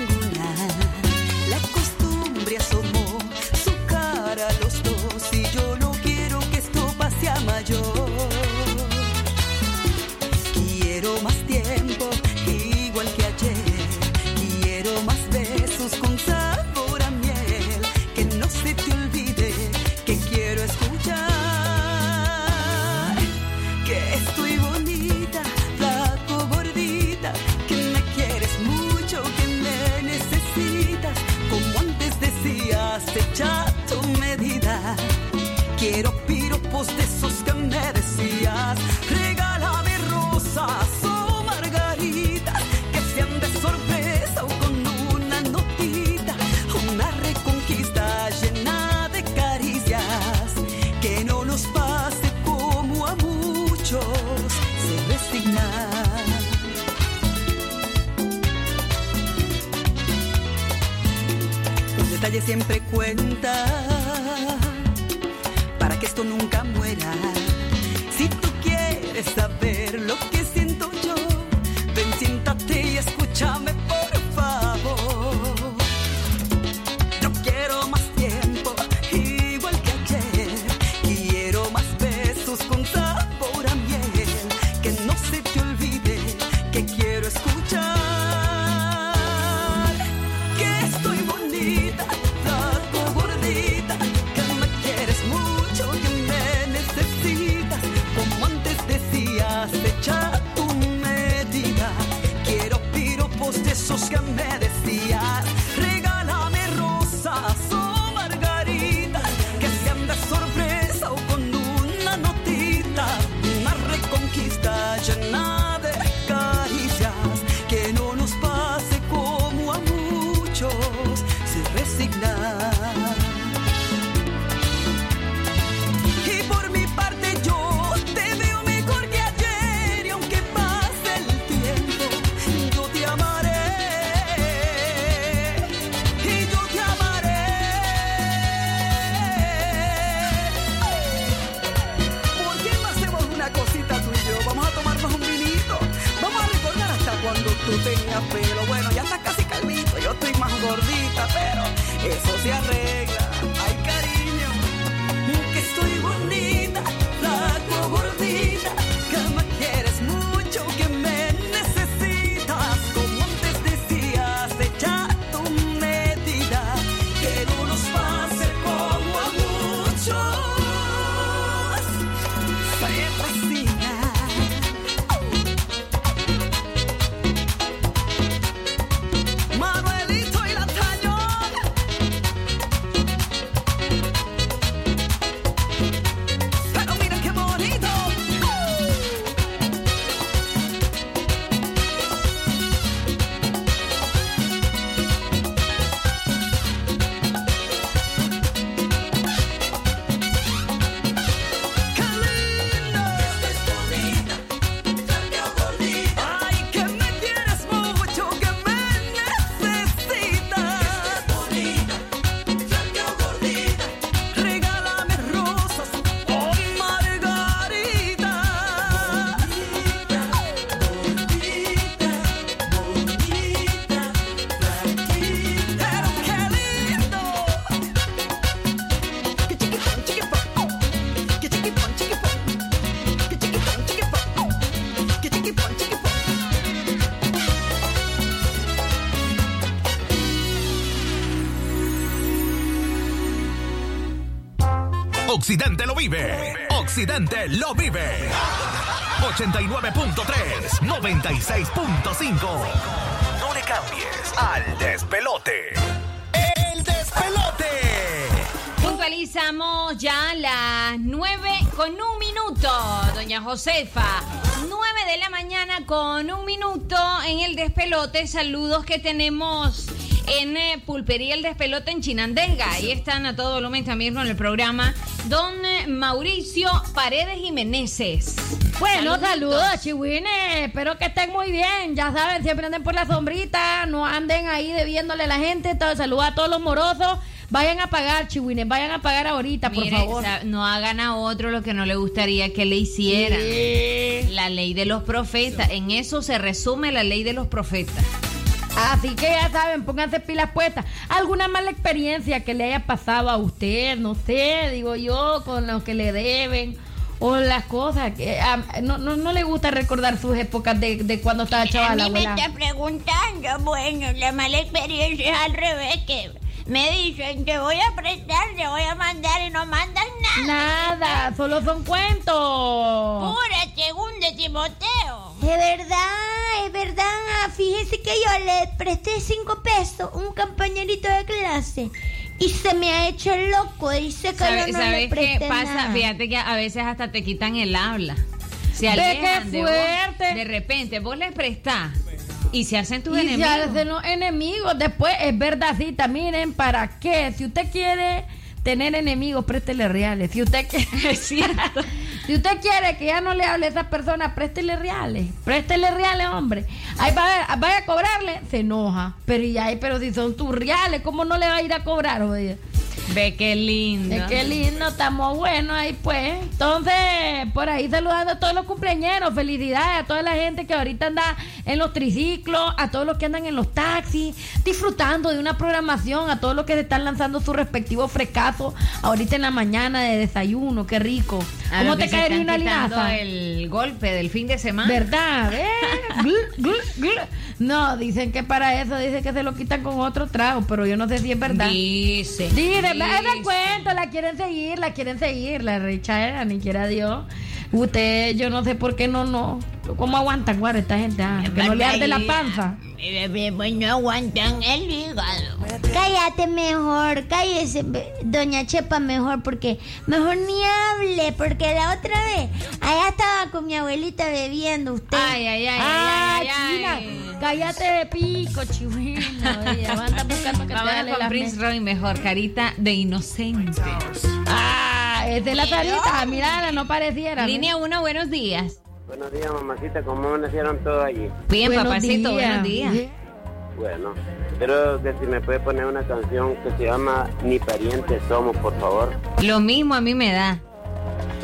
Occidente lo vive. Occidente lo vive. 89.3, 96.5. No le cambies al despelote. El despelote. Puntualizamos ya las 9 con un minuto, doña Josefa. 9 de la mañana con un minuto en el despelote. Saludos que tenemos en eh, Pulpería El Despelote en Chinandega. Ahí están a todo volumen también con el programa. Don eh, Mauricio Paredes Jiménez. Bueno, saludos, chihuines. Espero que estén muy bien. Ya saben, siempre anden por la sombrita. No anden ahí debiéndole a la gente. Todo, saludos a todos los morosos. Vayan a pagar, chihuines. Vayan a pagar ahorita, por Mire, favor. no hagan a otro lo que no le gustaría que le hicieran. Sí. La ley de los profetas. En eso se resume la ley de los profetas. Así que ya saben, pónganse pilas puestas. ¿Alguna mala experiencia que le haya pasado a usted? No sé, digo yo, con lo que le deben. O las cosas que ah, no, no, no le gusta recordar sus épocas de, de cuando estaba A chaval, mí me abuela. está preguntando, bueno, la mala experiencia es al revés, que me dicen te voy a prestar, te voy a mandar y no mandan nada. Nada, solo son cuentos. Pura segunda Timoteo. Es verdad, es verdad. Fíjese que yo le presté cinco pesos a un compañerito de clase y se me ha hecho loco. Dice que ¿Sabe- yo no ¿Sabes le qué presté pasa? nada. Fíjate que a veces hasta te quitan el habla. Se alejan qué de vos. fuerte. De repente, vos les prestás y se hacen tus Y se enemigos. hacen los enemigos. Después es verdadcita. Miren, ¿para qué? Si usted quiere tener enemigos, préstele reales. Si usted quiere, si usted quiere que ya no le hable a esa persona, préstele reales. Préstele reales, hombre. Ahí va, a- vaya a cobrarle, se enoja. Pero y ahí, pero si son tus reales, ¿cómo no le va a ir a cobrar, oye? Ve qué lindo. Es que lindo, estamos buenos ahí pues. Entonces, por ahí saludando a todos los cumpleañeros, felicidades a toda la gente que ahorita anda en los triciclos, a todos los que andan en los taxis, disfrutando de una programación, a todos los que se están lanzando su respectivo frescazo ahorita en la mañana de desayuno, qué rico. A ¿Cómo te caería una linaza? el golpe del fin de semana. ¿Verdad? ¿Eh? No, dicen que para eso, dicen que se lo quitan con otro trago, pero yo no sé si es verdad. Dice. Dice, da dice. cuenta, la quieren seguir, la quieren seguir, la rechaera, ni quiera Dios. Usted, yo no sé por qué no, no. ¿Cómo aguantan, guarda, esta gente? Ah, que no le arde la panza. Pues no aguantan el hígado. Cállate mejor, cállese, doña Chepa mejor, porque mejor ni hable, porque la otra vez allá estaba con mi abuelita bebiendo usted. Ay, ay, ay, Ah, ay, ay, China, ay. cállate de pico, chihuina. Oye, anda buscando que te Vámonos dale con la Prince Roy mejor, carita de inocente. Ah, es de la salita, mirala, no pareciera. Línea 1, buenos días. Buenos días, mamacita. ¿Cómo amanecieron todos allí? Bien, Buenos papacito, días. buenos días. Bueno, creo que si me puede poner una canción que se llama Ni parientes somos, por favor. Lo mismo a mí me da.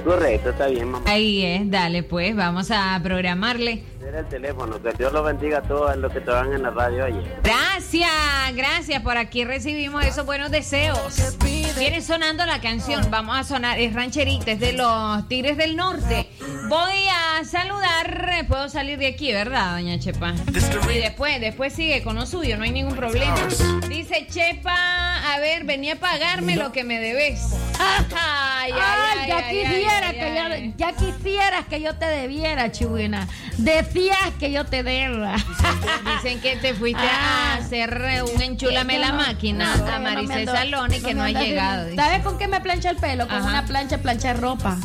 Correcto, está bien, mamá. Ahí es, dale pues, vamos a programarle. Era el teléfono. Que Dios los bendiga a todos los que trabajan en la radio allí. Gracias, gracias. Por aquí recibimos esos buenos deseos. Viene sonando la canción. Vamos a sonar. Es rancherita, es de los Tigres del Norte. Voy a saludar. Puedo salir de aquí, ¿verdad, doña Chepa? Y después, después sigue con lo suyo, no hay ningún problema. Dice Chepa, a ver, vení a pagarme lo que me debes. Ay, ay, Ay, ya ay, quisiera ay, que yo, ya quisieras que yo te debiera, chihuina. Decías que yo te deba. Dicen que te fuiste a hacer eh, un enchúlame la máquina a Maricel Salón y que no ha llegado. Dice. ¿Sabes con qué me plancha el pelo? Con Ajá. una plancha plancha ropa.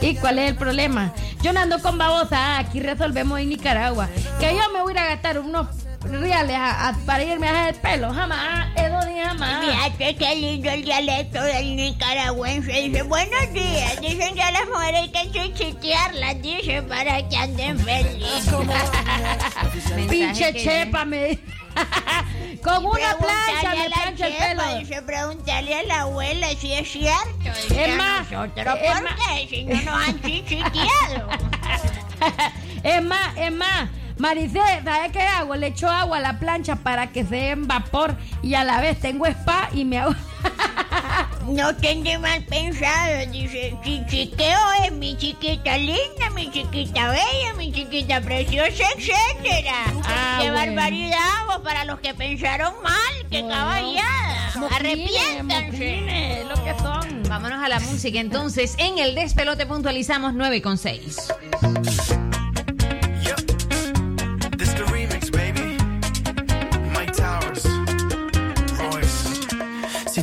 ¿Y cuál es el problema? Yo no ando con babosa, aquí resolvemos en Nicaragua. Que yo me voy a ir a gastar unos reales a- a- para irme a hacer el pelo. Jamás, eso ni jamás. Fíjate qué lindo el dialecto del nicaragüense. Dice, buenos días. Dicen que a las mujeres hay que chichitearlas, dice, para que anden felices. Pinche chepa, me. con una plancha me plancha el pelo. Dice, preguntarle a la abuela si es cierto. Es más, nosotros, es ¿por qué? Si no nos han chichiteado. Es más, es más. Maricé, ¿sabes qué hago? Le echo agua a la plancha para que se dé en vapor y a la vez tengo spa y me hago. No tendré mal pensado, dice, chichiqueo es mi chiquita linda, mi chiquita bella, mi chiquita preciosa, etcétera. Ah, ¡Qué bueno. barbaridad! vos, para los que pensaron mal, qué caballada. Mojines, Arrepiéntanse. lo que son. Vámonos baja la música. Entonces, en el despelote puntualizamos 9 con 6.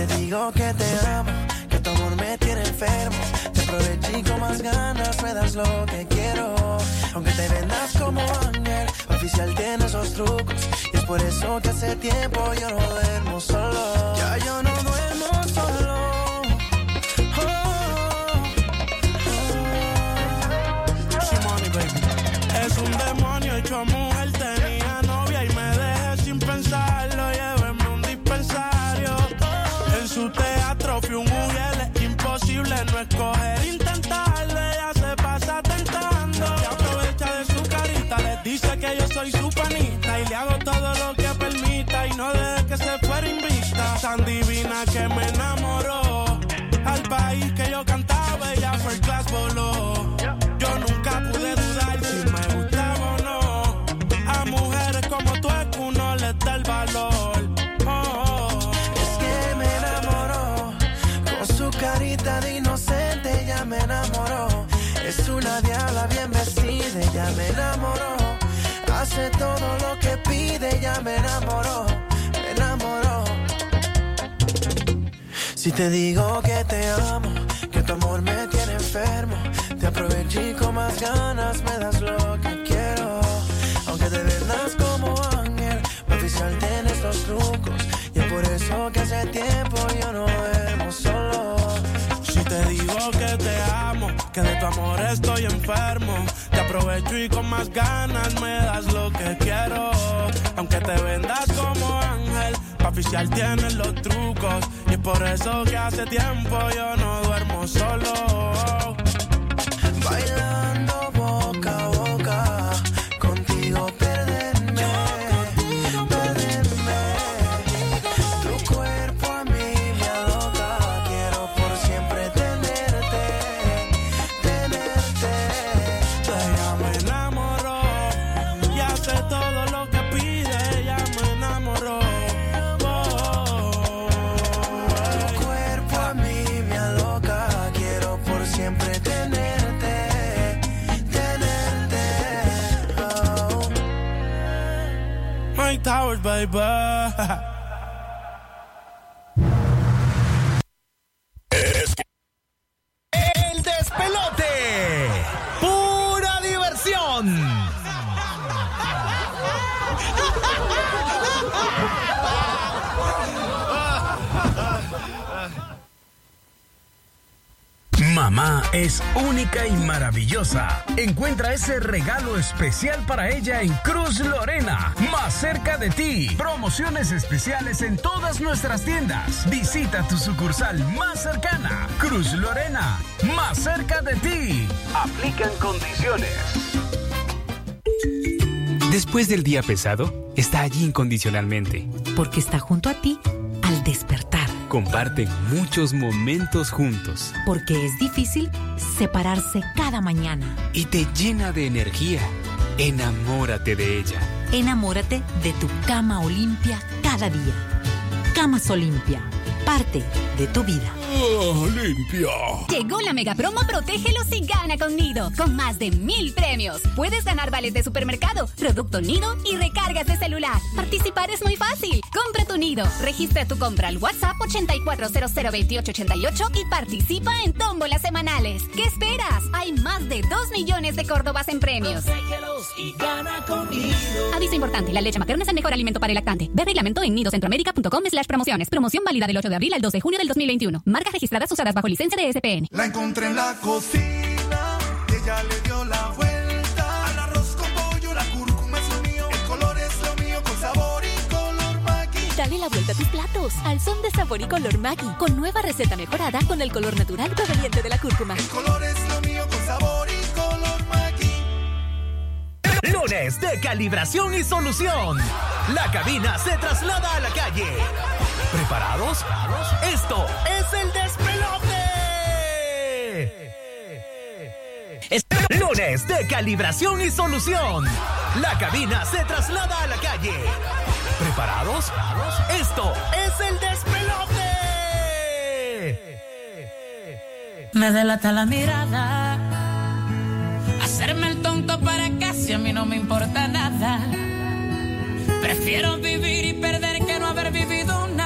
Te digo que te amo, que tu amor me tiene enfermo, te aproveché y con más ganas me das lo que quiero. Aunque te vendas como ángel, oficial tiene esos trucos. Y es por eso que hace tiempo yo no duermo solo. Ya yo no duermo solo. Shimoni, baby. Es un demonio hecho mujer, no escoger, intentarlo. Ella se pasa tentando. Y aprovecha de su carita, les dice que yo soy su panita. Y le hago todo lo que permita y no deje que se fuera invista. Tan Si te digo que te amo, que tu amor me tiene enfermo, te aproveché y con más ganas me das lo que quiero. Aunque te vendas como ángel, oficial tienes los trucos. Y es por eso que hace tiempo yo no duermo solo. Si te digo que te amo, que de tu amor estoy enfermo, te aprovecho y con más ganas me das lo que quiero. Aunque te vendas como ángel, oficial tienes los trucos. Y es por eso que hace tiempo yo no duermo solo. Baby. El despelote. Pura diversión. Mamá es única y maravillosa. Encuentra ese regalo especial para ella en Cruz Lorena, más cerca de ti. Promociones especiales en todas nuestras tiendas. Visita tu sucursal más cercana. Cruz Lorena, más cerca de ti. Aplican condiciones. Después del día pesado, está allí incondicionalmente. Porque está junto a ti al despertar. Comparten muchos momentos juntos Porque es difícil separarse cada mañana. y te llena de energía. Enamórate de ella. Enamórate de tu cama Olimpia cada día. Camas Olimpia, parte de tu vida. Limpia. Llegó la mega promo Protégelos y gana con Nido, con más de mil premios. Puedes ganar vales de supermercado, producto Nido y recargas de celular. Participar es muy fácil. Compra tu Nido, registra tu compra al WhatsApp 84002888 y participa en tómbolas semanales. ¿Qué esperas? Hay más de 2 millones de Córdobas en premios. y gana con Nido. Aviso importante, la leche materna es el mejor alimento para el lactante. Ve reglamento en nidocentroamérica.com slash promociones. Promoción válida del 8 de abril al 2 de junio del 2021 marcas registradas usadas bajo licencia de SPN. La encontré en la cocina, ella le dio la vuelta. Al arroz con pollo, la cúrcuma es lo mío, el color es lo mío, con sabor y color Maggi. Dale la vuelta a tus platos al son de sabor y color Maggi, con nueva receta mejorada con el color natural proveniente de la cúrcuma. El color es lo mío, con sabor y color Maggi. Lunes de calibración y solución. La cabina se traslada a la calle. ¿Preparados? Esto es el despelote. Es lunes de calibración y solución. La cabina se traslada a la calle. ¿Preparados? Esto es el despelote. Me delata la mirada. Hacerme el tonto para casi a mí no me importa nada. Prefiero vivir y perder que no haber vivido nada.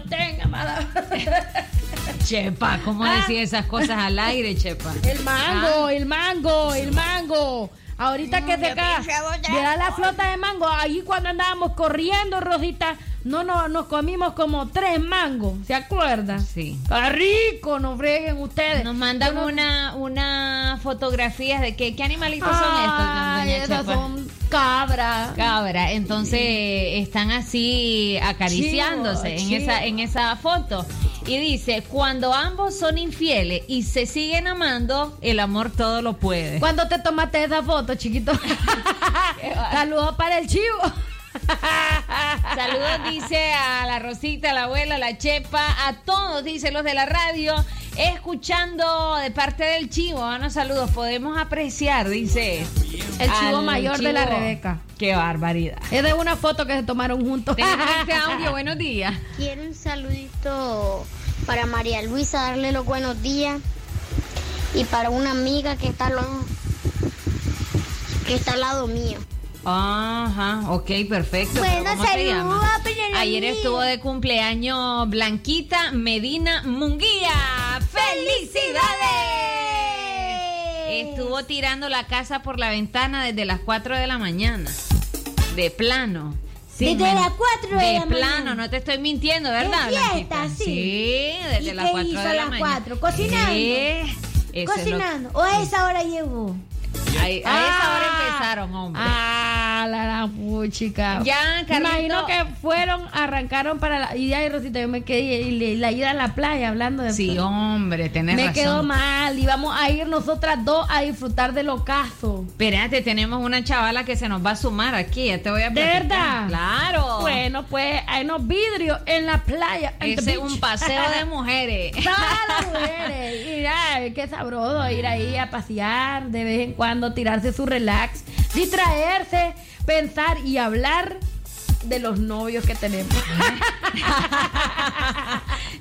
Chepa, ¿cómo Ah. decía esas cosas al aire, Chepa? El mango, Ah. el mango, el mango. Ahorita que se cae, viera la flota de mango. Ahí cuando andábamos corriendo, Rosita, no, no, nos comimos como tres mangos. ¿Se acuerdan? Sí. Está rico, no freguen ustedes. Nos mandan no- una, una fotografías de que, qué animalitos son estos, Ay, doña esas Chepa? son cabras. Cabra, entonces están así acariciándose Chivo, en esa en esa foto y dice cuando ambos son infieles y se siguen amando el amor todo lo puede. ¿Cuándo te tomaste esa foto, chiquito? Saludos para el chivo. Saludos dice a la Rosita, a la abuela, a la Chepa, a todos dice los de la radio, escuchando de parte del chivo. Buenos saludos, podemos apreciar, dice El chivo al mayor de la. Rebeca. Qué barbaridad. Es de una foto que se tomaron juntos. Tenemos este audio, buenos días. Quiero un saludito para María Luisa, darle los buenos días. Y para una amiga que está, lo- que está al lado mío. Ajá, ok, perfecto. Bueno, ¿Pero ¿Cómo se llama? Ayer estuvo de cumpleaños Blanquita Medina Munguía. ¡Felicidades! Estuvo tirando la casa por la ventana desde las 4 de la mañana. De plano. Desde las 4 de la plano, mañana. no te estoy mintiendo, ¿verdad? De fiesta, sí. Sí, desde ¿Y las qué 4 hizo de a la las mañana. 4? ¿Cocinando? Sí, es lo- Cocinando. ¿O a esa hora llegó? A, a esa hora empezaron, hombre. Ah, la la puchica. Ya, Me Carlito. Imagino que fueron, arrancaron para la. Y ya, Rosita, yo me quedé. Y la ida a la playa hablando de. Sí, hombre, tenés Me razón. quedó mal. Íbamos a ir nosotras dos a disfrutar del ocaso. Espérate, tenemos una chavala que se nos va a sumar aquí, ya te voy a ¿De platicar. verdad? Claro. Bueno, pues hay unos vidrios en la playa. Ese es un paseo de mujeres. Todas las mujeres. Y ya, qué sabroso ir ahí a pasear, de vez en cuando tirarse su relax, distraerse, pensar y hablar de los novios que tenemos.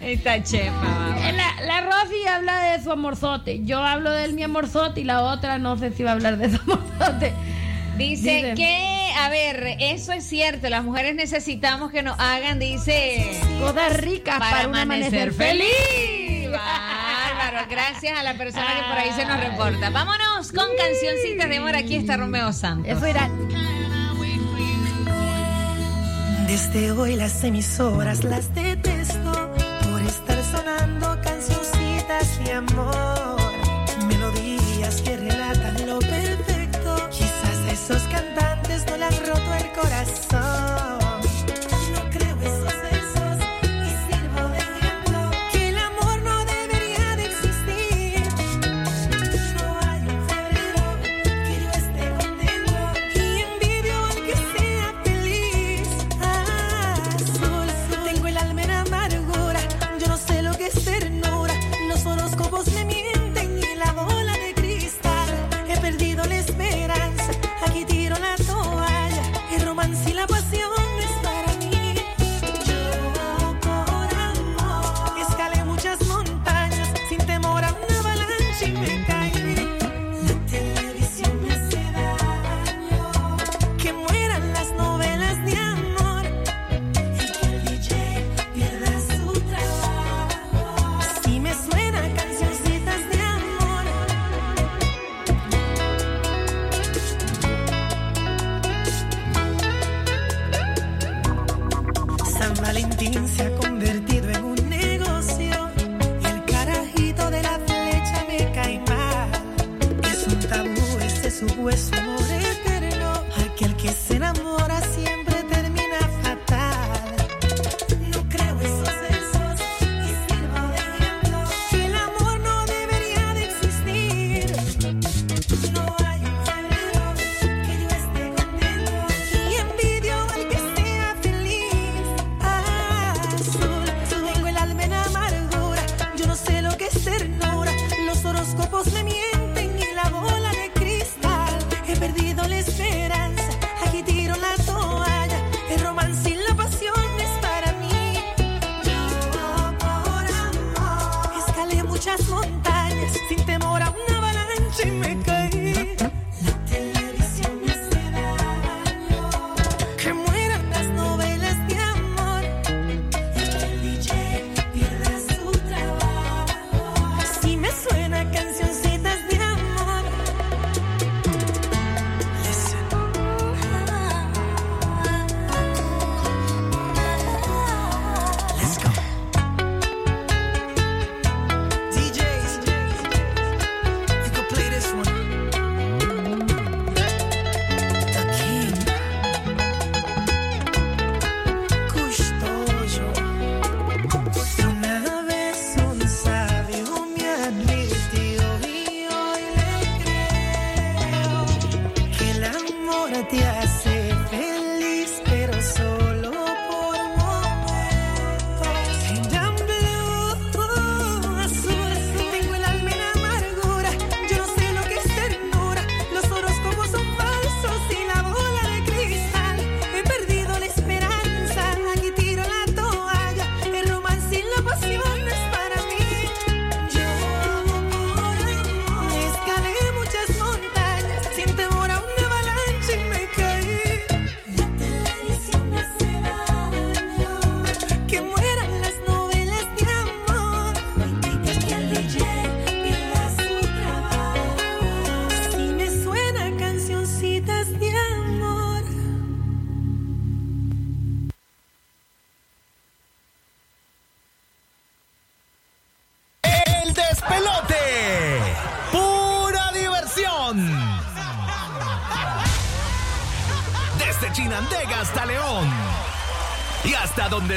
Esta chefa. La, la Rosy habla de su amorzote. Yo hablo de mi amorzote y la otra no sé si va a hablar de su amorzote. Dice, Dice- que, a ver, eso es cierto, las mujeres necesitamos que nos hagan, dice... Cosas ricas para, un amanecer feliz. Bárbaro, gracias a la persona que por ahí se nos reporta. Vámonos con cancioncitas de amor, aquí está Romeo Santos. Eso. Desde hoy las emisoras las detesto por estar sonando cancioncitas de amor, melodías que relatan lo perfecto. Quizás esos cantantes no le han roto el corazón.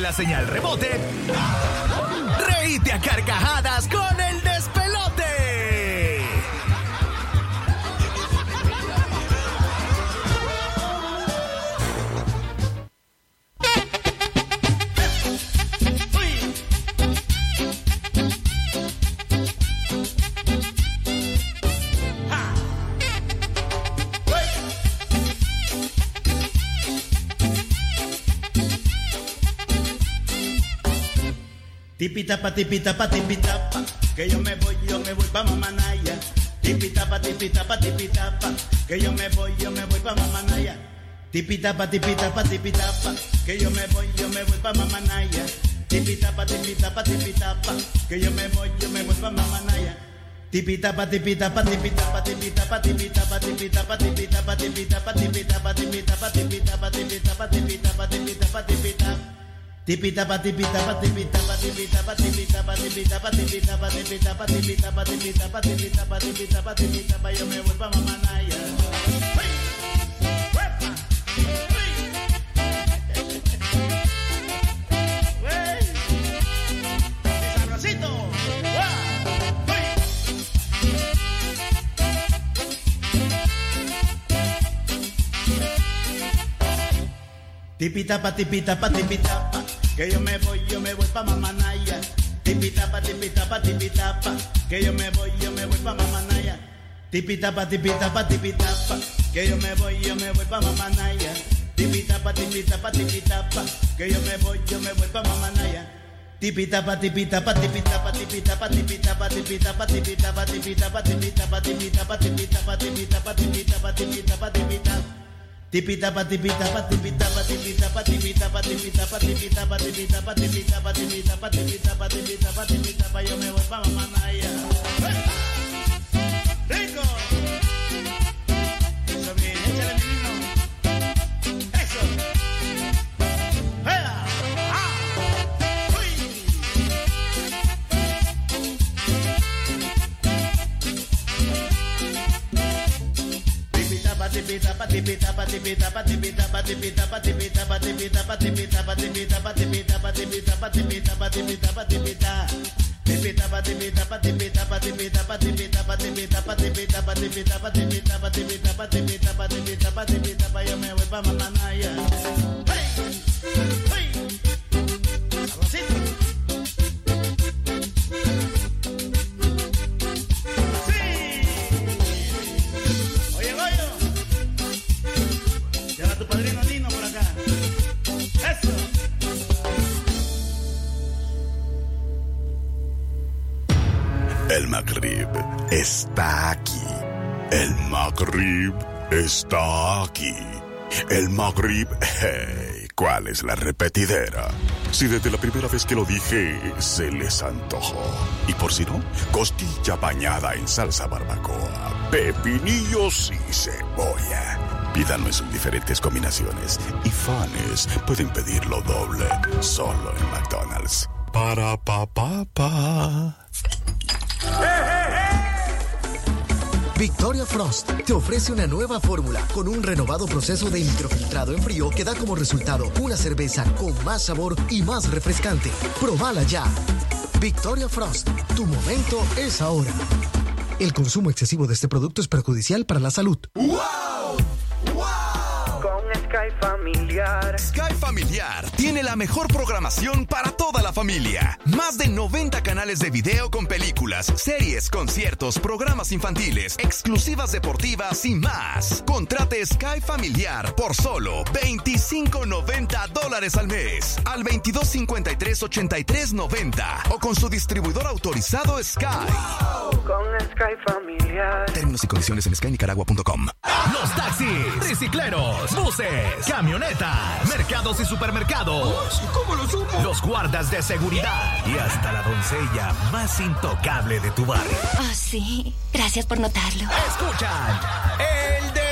La señal rebote. Reíte a carcajadas Tipitapa, tipitapa, tipitapa, que yo me voy, yo me voy pa' Mamanaya. Tipitapa, tipitapa, tipitapa, que yo me voy, yo me voy pa' Mamanaya. Tipitapa, tipitapa, tipitapa, que yo me voy, yo me voy pa' Mamanaya. Tipitapa, tipitapa, tipitapa, que yo me voy, yo me voy pa' Mamanaya. Tipitapa, tipitapa, tipitapa, tipitapa, tipitapa, tipitapa, tipitapa, tipitapa, tipitapa, tipitapa, tipitapa, tipitapa, tipitapa, tipitapa, tipitapa. Tipitapa, tipitapa, tipitapa, tipitapa, tipitapa, tipitapa, tipitapa, tipitapa, tipitapa, tipitapa, tipitapa, tipitapa, tipitapa, yo me voy pa' Mamanaya. Tipitapa, tipitapa, tipitapa, que yo me voy, yo me voy pa' Mamanaya. Tipitapa, tipitapa, tipitapa, que yo me voy, yo me voy pa' Mamanaya. Tipitapa, tipitapa, tipitapa, que yo me voy, yo me voy pa' Mamanaya. Tipitapa, tipitapa, tipitapa, que yo me voy, yo me voy pa' Mamanaya. Tipitapa, tipitapa, tipitapa, tipitapa, tipitapa, tipitapa, tipitapa, tipitapa, tipitapa, tipitapa, tipitapa, tipitapa, tipitapa, tipitapa, tipitapa. Tipitapa, tipitapa, tipitapa, tipitapa, tipitapa, tipitapa, tipitapa, tipitapa, tipitapa, tipitapa, tipitapa, tipitapa, tipitapa, yo me voy pa' Mamanaya. ¡Hey! El Magrib está aquí. El Magrib está aquí. El Magrib, hey, ¿cuál es la repetidera? Si desde la primera vez que lo dije se les antojó. Y por si no, costilla bañada en salsa barbacoa, pepinillos y cebolla. Pídanlo en diferentes combinaciones y fans pueden pedirlo doble solo en McDonald's. Para pa pa pa. Victoria Frost te ofrece una nueva fórmula con un renovado proceso de microfiltrado en frío que da como resultado una cerveza con más sabor y más refrescante. Probala ya. Victoria Frost, tu momento es ahora. El consumo excesivo de este producto es perjudicial para la salud. ¡Wow! Familiar. Sky Familiar tiene la mejor programación para toda la familia. Más de 90 canales de video con películas, series, conciertos, programas infantiles, exclusivas deportivas y más. Contrate Sky Familiar por solo 25.90 dólares al mes al 2253-8390 o con su distribuidor autorizado Sky. Con Sky Familiar. Términos y condiciones en skynicaragua.com. Los taxis, tricicleros, buses, camionetas, mercados y supermercados. ¿Cómo lo supo? Los guardas de seguridad y hasta la doncella más intocable de tu barrio. Oh, sí. Gracias por notarlo. Escuchan el despelote.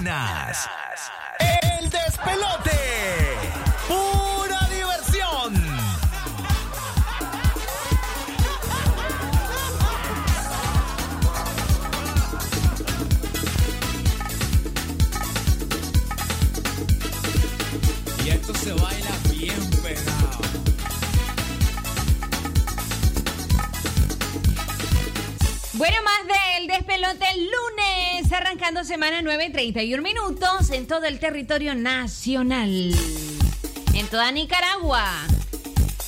Tus semana, 9 31 minutos en todo el territorio nacional. En toda Nicaragua.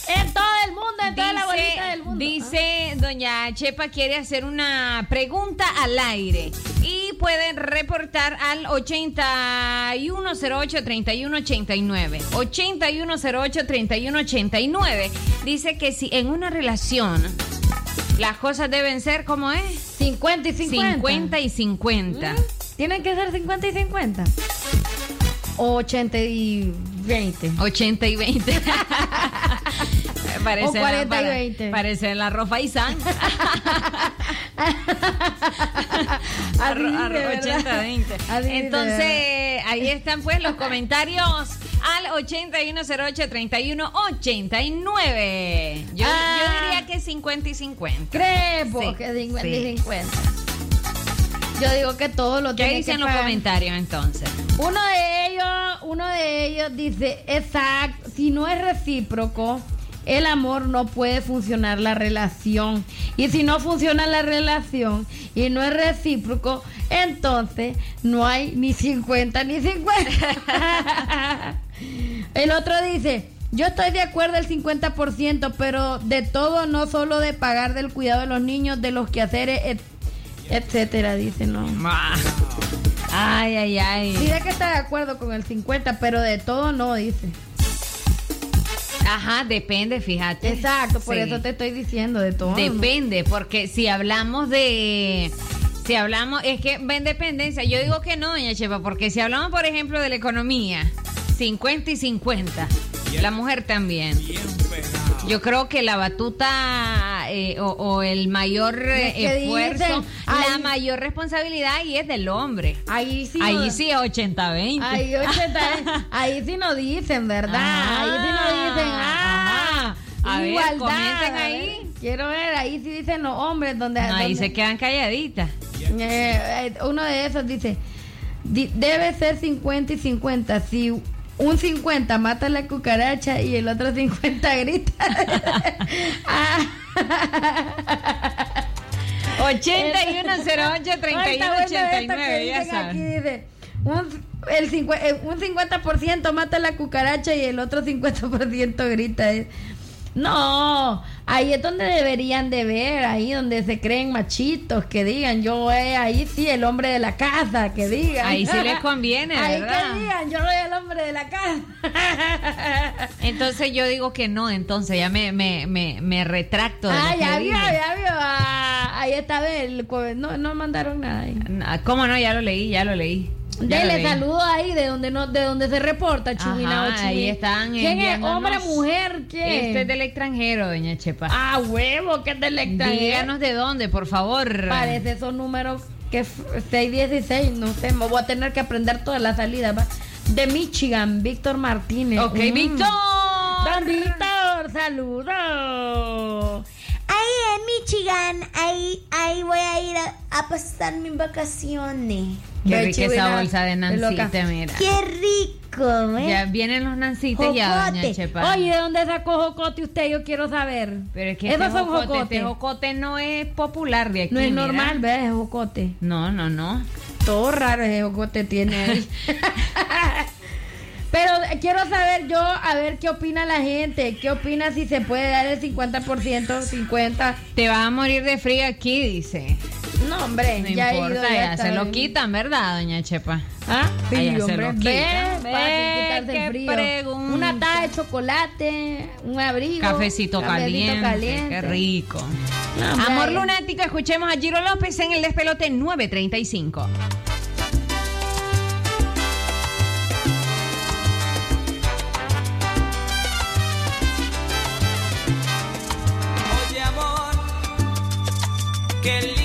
En todo el mundo, en dice, toda la bolita del mundo. Dice doña Chepa quiere hacer una pregunta al aire. Y pueden reportar al 8108-3189. 8108-3189. Dice que si en una relación las cosas deben ser como es. 50 y 50. 50 y 50. Tienen que ser 50 y 50. O 80 y 20. 80 y 20. Parece O 40 y la, para- 20. Parece la Rofa y San. Arro- ¿verdad? 80, 20. Así dice, Entonces, ahí están pues los comentarios al 8108-3189. Yo, Ah. yo diría que 50 y 50. Crepo Sí, que 50 sí. y 50. Yo digo que todo lo ¿Qué dicen que los pagar. comentarios entonces? Uno de ellos, uno de ellos dice, exacto, si no es recíproco, el amor no puede funcionar la relación. Y si no funciona la relación y no es recíproco, entonces no hay ni 50 ni 50. el otro dice, yo estoy de acuerdo el 50%, pero de todo, no solo de pagar del cuidado de los niños, de los quehaceres, et- etcétera, dice, no. Ay, ay, ay. Sí, de que está de acuerdo con el 50, pero de todo no, dice. Ajá, depende, fíjate. Exacto, por Sí. eso te estoy diciendo de todo. no. Depende, porque si hablamos de. Si hablamos, es que va en dependencia. Yo digo que no, doña Chepa, porque si hablamos, por ejemplo, de la economía, 50 y 50, la mujer también. Yo creo que la batuta eh, o, o el mayor eh, esfuerzo, dicen, la ahí- mayor responsabilidad ahí es del hombre. Ahí sí. Ahí no- sí es 80-20. Ahí, 80, ahí sí nos dicen, ¿verdad? ahí sí nos dicen, ah, A ver, igualdad. comenten a ver. ahí. Quiero ver, ahí sí dicen los hombres donde... No, ahí donde- se quedan calladitas. Eh, eh, uno de esos dice, "Di- debe ser 50 y 50. Si un 50 mata la cucaracha y el otro 50 grita. Ah. 81 08 31 Ay, está bueno esto que 89, ya saben. un, el cincue- eh, un 50% mata la cucaracha y el otro 50% grita. eh. No, ahí es donde deberían de ver, ahí donde se creen machitos, que digan, yo, eh, ahí sí, el hombre de la casa, que digan. Ahí sí les conviene, Ahí ¿verdad? que digan, yo soy el hombre de la casa. Entonces yo digo que no, entonces ya me, me, me, me retracto de Ah, lo ya que vio, dije. ya vio. Ah, ahí está, el, no, no mandaron nada ahí. Ah, ¿Cómo no? Ya lo leí, ya lo leí. Dele leí. saludo ahí de donde no, de donde se reporta Chubinao ahí están ¿Quién es? ¿Hombre, mujer? ¿Quién? Este es del extranjero, doña Chepa. Ah, huevo, que es del extranjero. Díganos de dónde, por favor. Parece esos números que f- 616, no sé, me voy a tener que aprender toda la salida. va. De Michigan, Víctor Martínez. Ok, Mm. Víctor. Don Víctor, saludos. Ahí en Michigan, ahí, ahí voy a ir a, a pasar mis vacaciones. Qué rica esa bolsa de. Nancita, mira. Qué rico, ¿eh? Ya vienen los nancites ya, doña Jocote. Chepa. Oye, ¿de dónde sacó jocote usted? Yo quiero saber. Pero es que Esos este son jocote, jocotes. este jocote no es popular de aquí. No es mira. normal, ¿ves? Es jocote. No, no, no. Todo raro ese jocote tiene ahí. Pero eh, quiero saber yo, a ver qué opina la gente. ¿Qué opina si se puede dar el 50%, 50%? Te vas a morir de frío aquí, dice. No, hombre, No ya ido, importa, ya ya está se lo quitan, ¿verdad, doña Chepa? ¿Ah? Sí, se hombre. lo Ve, quitan. Ve, quitarse qué el frío. pregunta. Una taza de chocolate, un abrigo. Cafecito, caliente, Qué rico. No, Amor lunático, escuchemos a Giro López en el despelote 935. Qué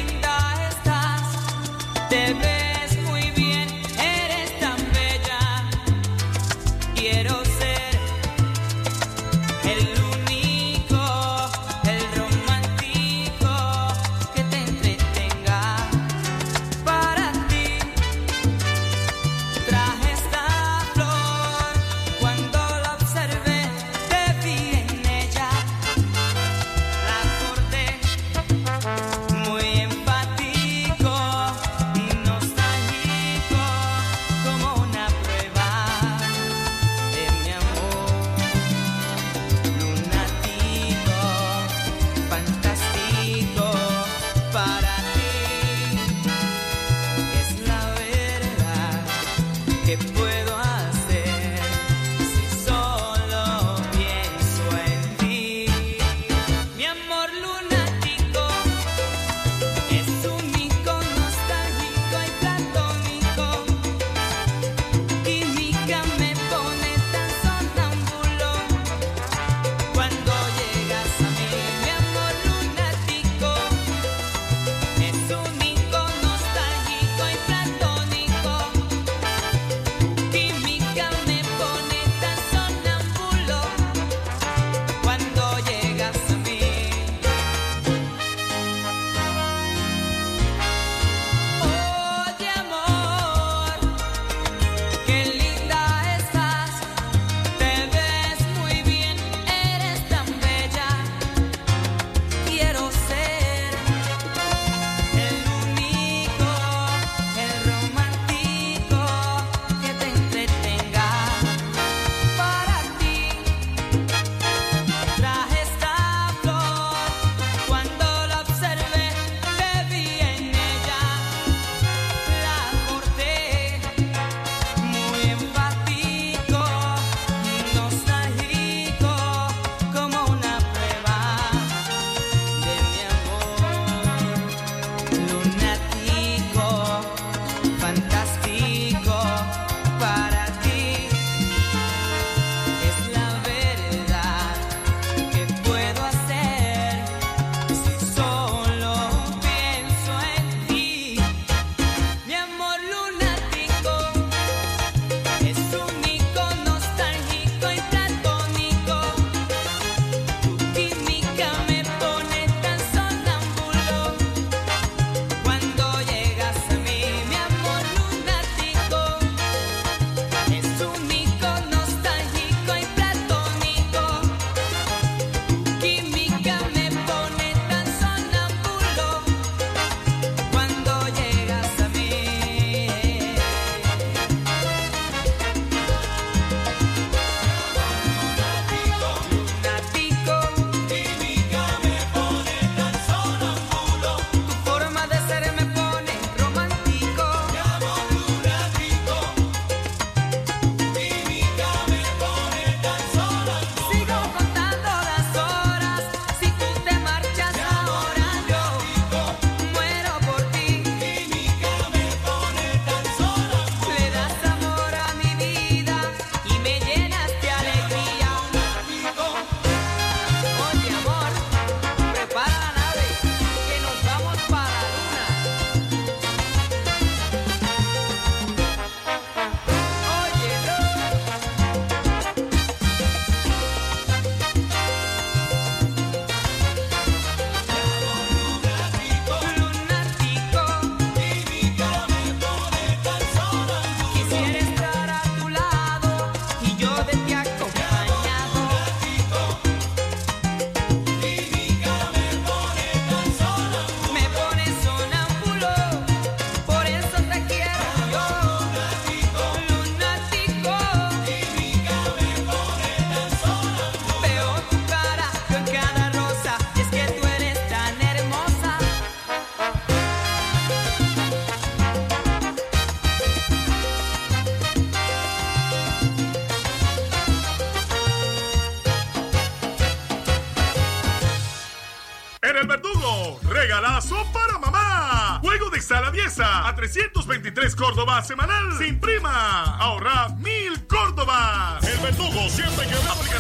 sin prima. Ahorra mil Córdoba. El Verdugo siempre que aplica.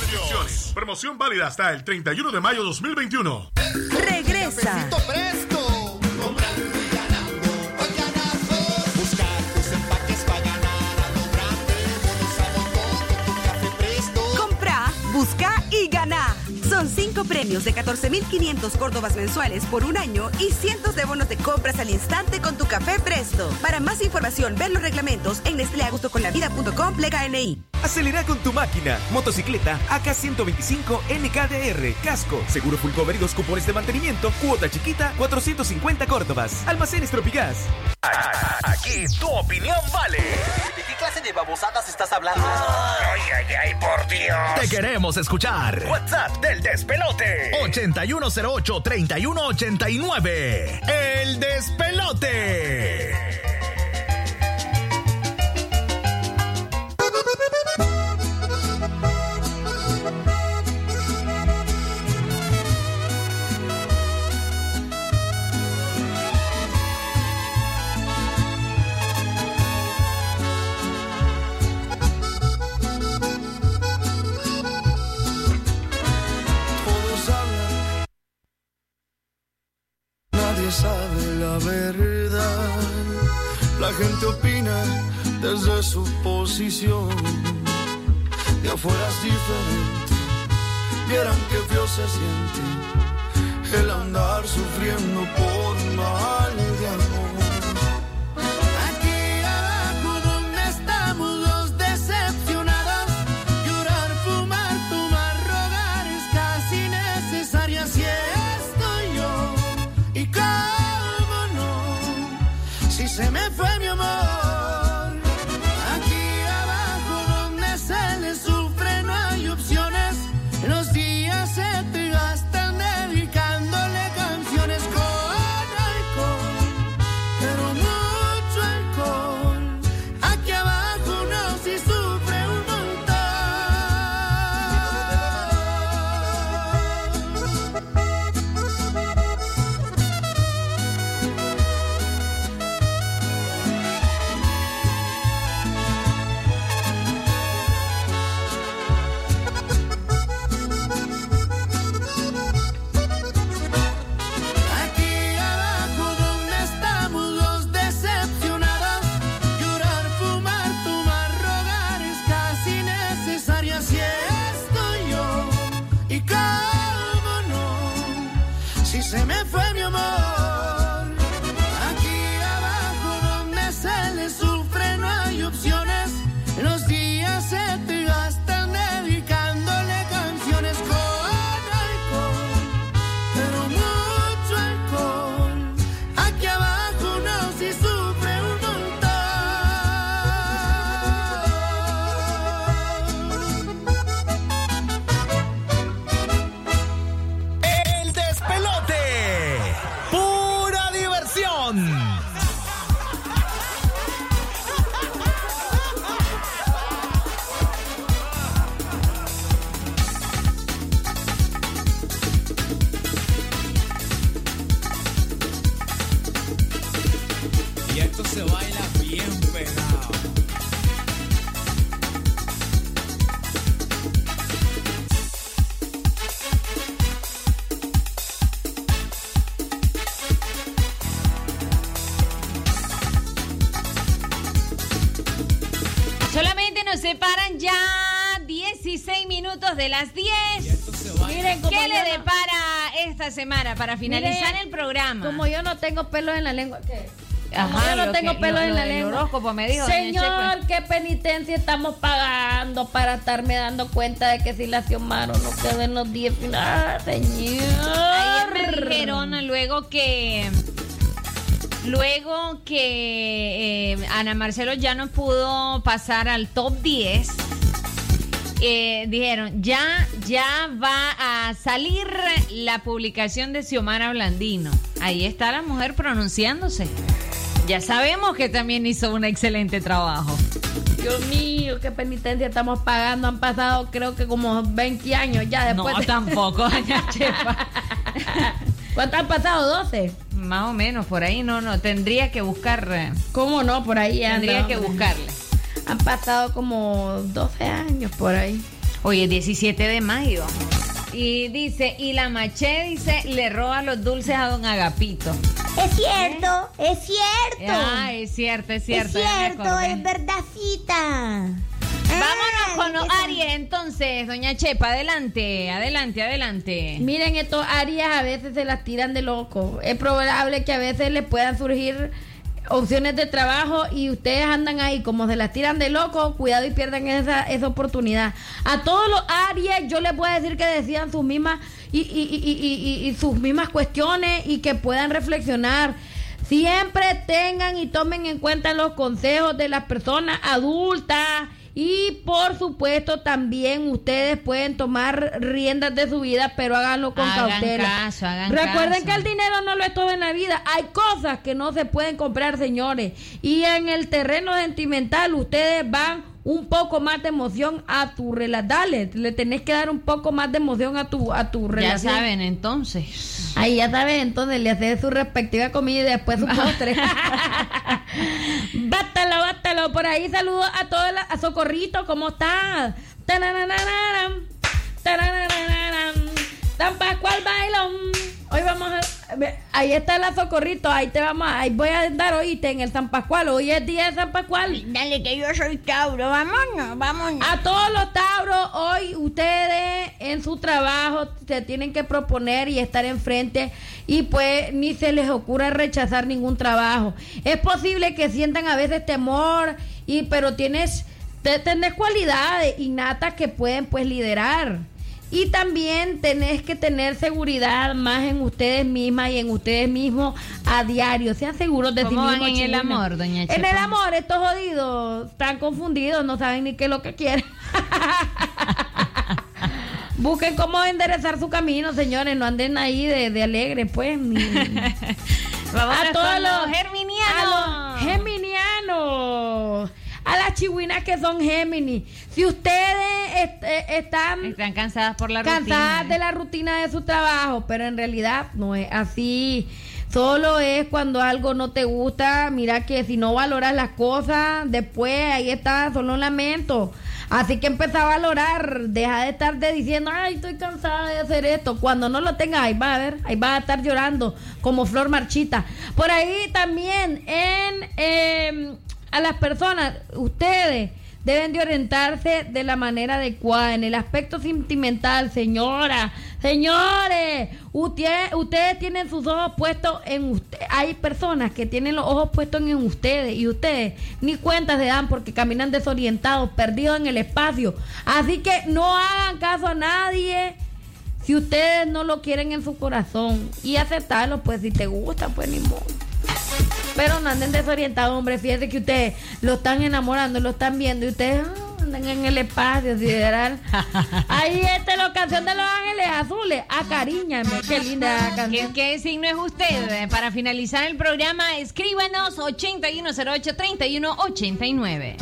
Promoción válida hasta el 31 de mayo 2021. Premios de 14.500 córdobas mensuales por un año y cientos de bonos de compras al instante con tu café Presto. Para más información, ver los reglamentos en nestleagustoconlavida.com plega NI. Acelera con tu máquina. Motocicleta AK125 NKDR. Casco. Seguro full cover y dos cupones de mantenimiento. Cuota chiquita 450 Córdobas. Almacenes Tropigas. Aquí tu opinión vale. ¿De qué clase de babosadas estás hablando? Ay, ay, ay, por Dios. Te queremos escuchar. WhatsApp del despelote. 8108-3189. El despelote. Esta semana para finalizar Mire, el programa? Como yo no tengo pelos en la lengua, ¿qué? Como Ajá, yo no tengo que- pelos lo- en la lengua. horóscopo me dijo, Señor, qué penitencia estamos pagando para estarme dando cuenta de que si la Xiomara no queda en los 10 finales, señor. Ayer me dijeron luego que luego que eh, Ana Marcelo ya no pudo pasar al top 10 eh, dijeron ya ya va a salir la publicación de Xiomara Blandino ahí está la mujer pronunciándose ya sabemos que también hizo un excelente trabajo Dios mío, qué penitencia estamos pagando. Han pasado creo que como 20 años ya después. No, de- tampoco, doña Chepa. ¿Cuántas han pasado? ¿12? Más o menos, por ahí no, no. Tendría que buscar. eh, ¿Cómo no? Por ahí Tendría que buscarle. Han pasado como 12 años por ahí. Oye, 17 de mayo. Y dice, y la maché, dice, le roba los dulces a don Agapito. Es cierto, es cierto. Ah, es cierto, es cierto. es cierto, es verdadcita. Vámonos con los. Aries, entonces, doña Chepa, adelante, adelante, adelante. Miren, estos áreas a veces se las tiran de loco. Es probable que a veces les puedan surgir opciones de trabajo y ustedes andan ahí como se las tiran de loco, cuidado y pierdan esa, esa oportunidad. A todos los áreas yo les voy a decir que decidan sus mismas y- y- y- y sus mismas cuestiones y que puedan reflexionar. Siempre tengan y tomen en cuenta los consejos de las personas adultas y por supuesto también ustedes pueden tomar riendas de su vida, pero háganlo con Hagan cautela. caso, hagan Recuerden caso. que el dinero no lo es todo en la vida. Hay cosas que no se pueden comprar, señores. Y en el terreno sentimental ustedes van un poco más de emoción a tu relación. Dale, le tenés que dar un poco más de emoción a tu a tu Ya relación. saben, entonces. Ahí ya saben, entonces le haces su respectiva comida y después su postre. bátalo, bátalo. Por ahí saludo a todas las, a Socorrito, ¿cómo estás? San Pascual Bailón. Hoy vamos a. Ahí está la Socorrito, ahí te vamos, ahí voy a andar, oíste, en el San Pascual. Hoy es día de San Pascual. Dale, que yo soy Tauro. Vámonos, vámonos. A todos los Tauros, hoy ustedes en su trabajo se tienen que proponer y estar enfrente y pues ni se les ocurra rechazar ningún trabajo. Es posible que sientan a veces temor y pero tienes te- tenés cualidades innatas que pueden pues liderar. Y también tenés que tener seguridad más en ustedes mismas y en ustedes mismos a diario. Sean seguros de sí ¿Cómo mismos. en el amor, doña En Chepa? el amor, estos jodidos están confundidos, no saben ni qué es lo que quieren. Busquen cómo enderezar su camino, señores. No anden ahí de, de alegre, pues. ni- a todos los los geminianos. a los geminianos. A las chihuinas que son Géminis. Si ustedes est- eh, están Están cansadas por la cansadas rutina. de la rutina de su trabajo, pero en realidad no es así. Solo es cuando algo no te gusta, mira que si no valoras las cosas, después ahí está, solo lamento. Así que empieza a valorar, deja de estar de diciendo, ay, estoy cansada de hacer esto. Cuando no lo tengas, ahí va a ver, ahí va a estar llorando como flor marchita. Por ahí también en eh, a las personas, ustedes deben de orientarse de la manera adecuada en el aspecto sentimental, señora, señores. Usted- ustedes tienen sus ojos puestos en usted. Hay personas que tienen los ojos puestos en ustedes y ustedes ni cuenta se dan porque caminan desorientados, perdidos en el espacio. Así que no hagan caso a nadie. Si ustedes no lo quieren en su corazón y aceptarlo, pues si te gusta, pues ni modo. Pero no anden desorientados, hombre. Fíjense que ustedes lo están enamorando, lo están viendo y ustedes ah, andan en el espacio sideral. Ahí está la canción de los ángeles azules. Acariñame. Qué linda canción. ¿Qué, qué signo es usted? Para finalizar el programa, escríbanos 8108-3189.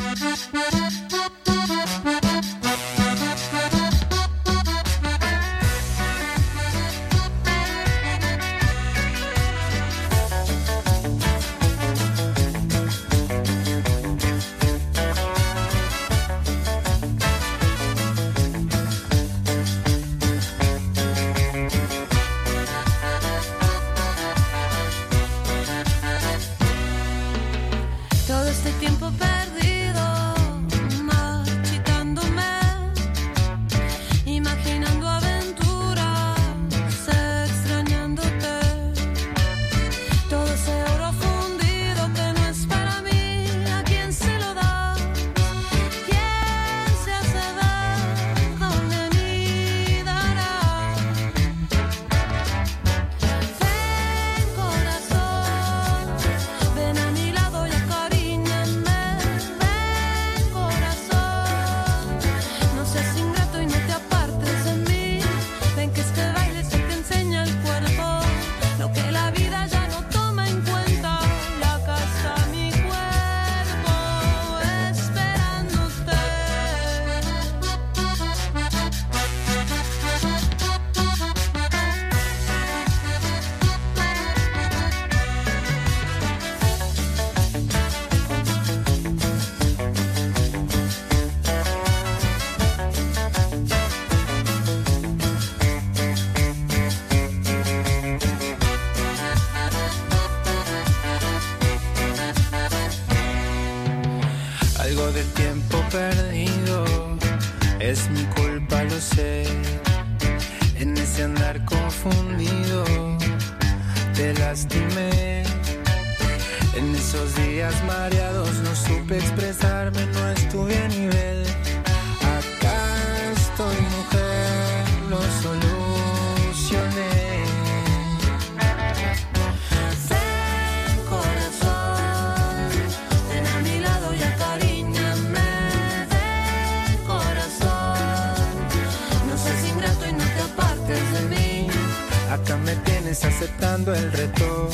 Acá me tienes aceptando el reto.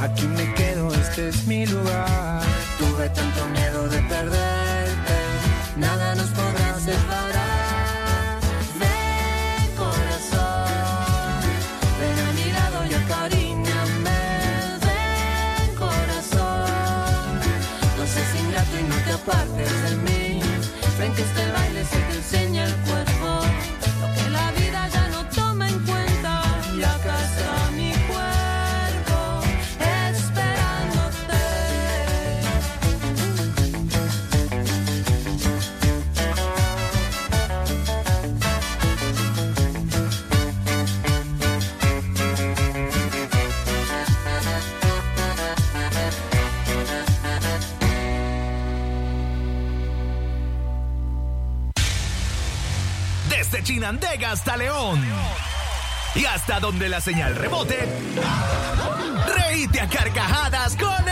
Aquí me quedo, este es mi lugar. Tuve tanto miedo de perderte. Nada nos podrá separar. De corazón, ven a mi lado y partes de mí. Ven que este baile se Chinandega hasta León. Y hasta donde la señal rebote, reíte a carcajadas con el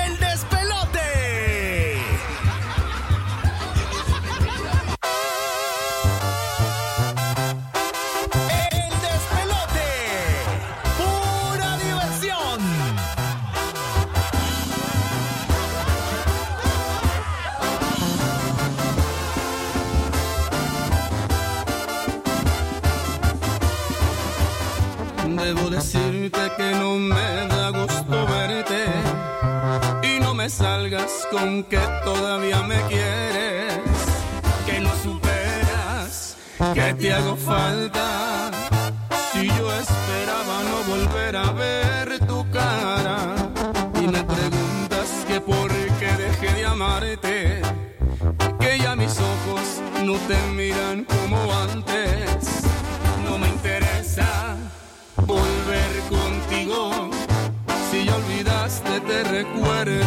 con que todavía me quieres, que no superas, que te hago falta. Si yo esperaba no volver a ver tu cara y me preguntas que por qué dejé de amarte, que ya mis ojos no te miran como antes, no me interesa volver contigo. Si ya olvidaste, te recuerdo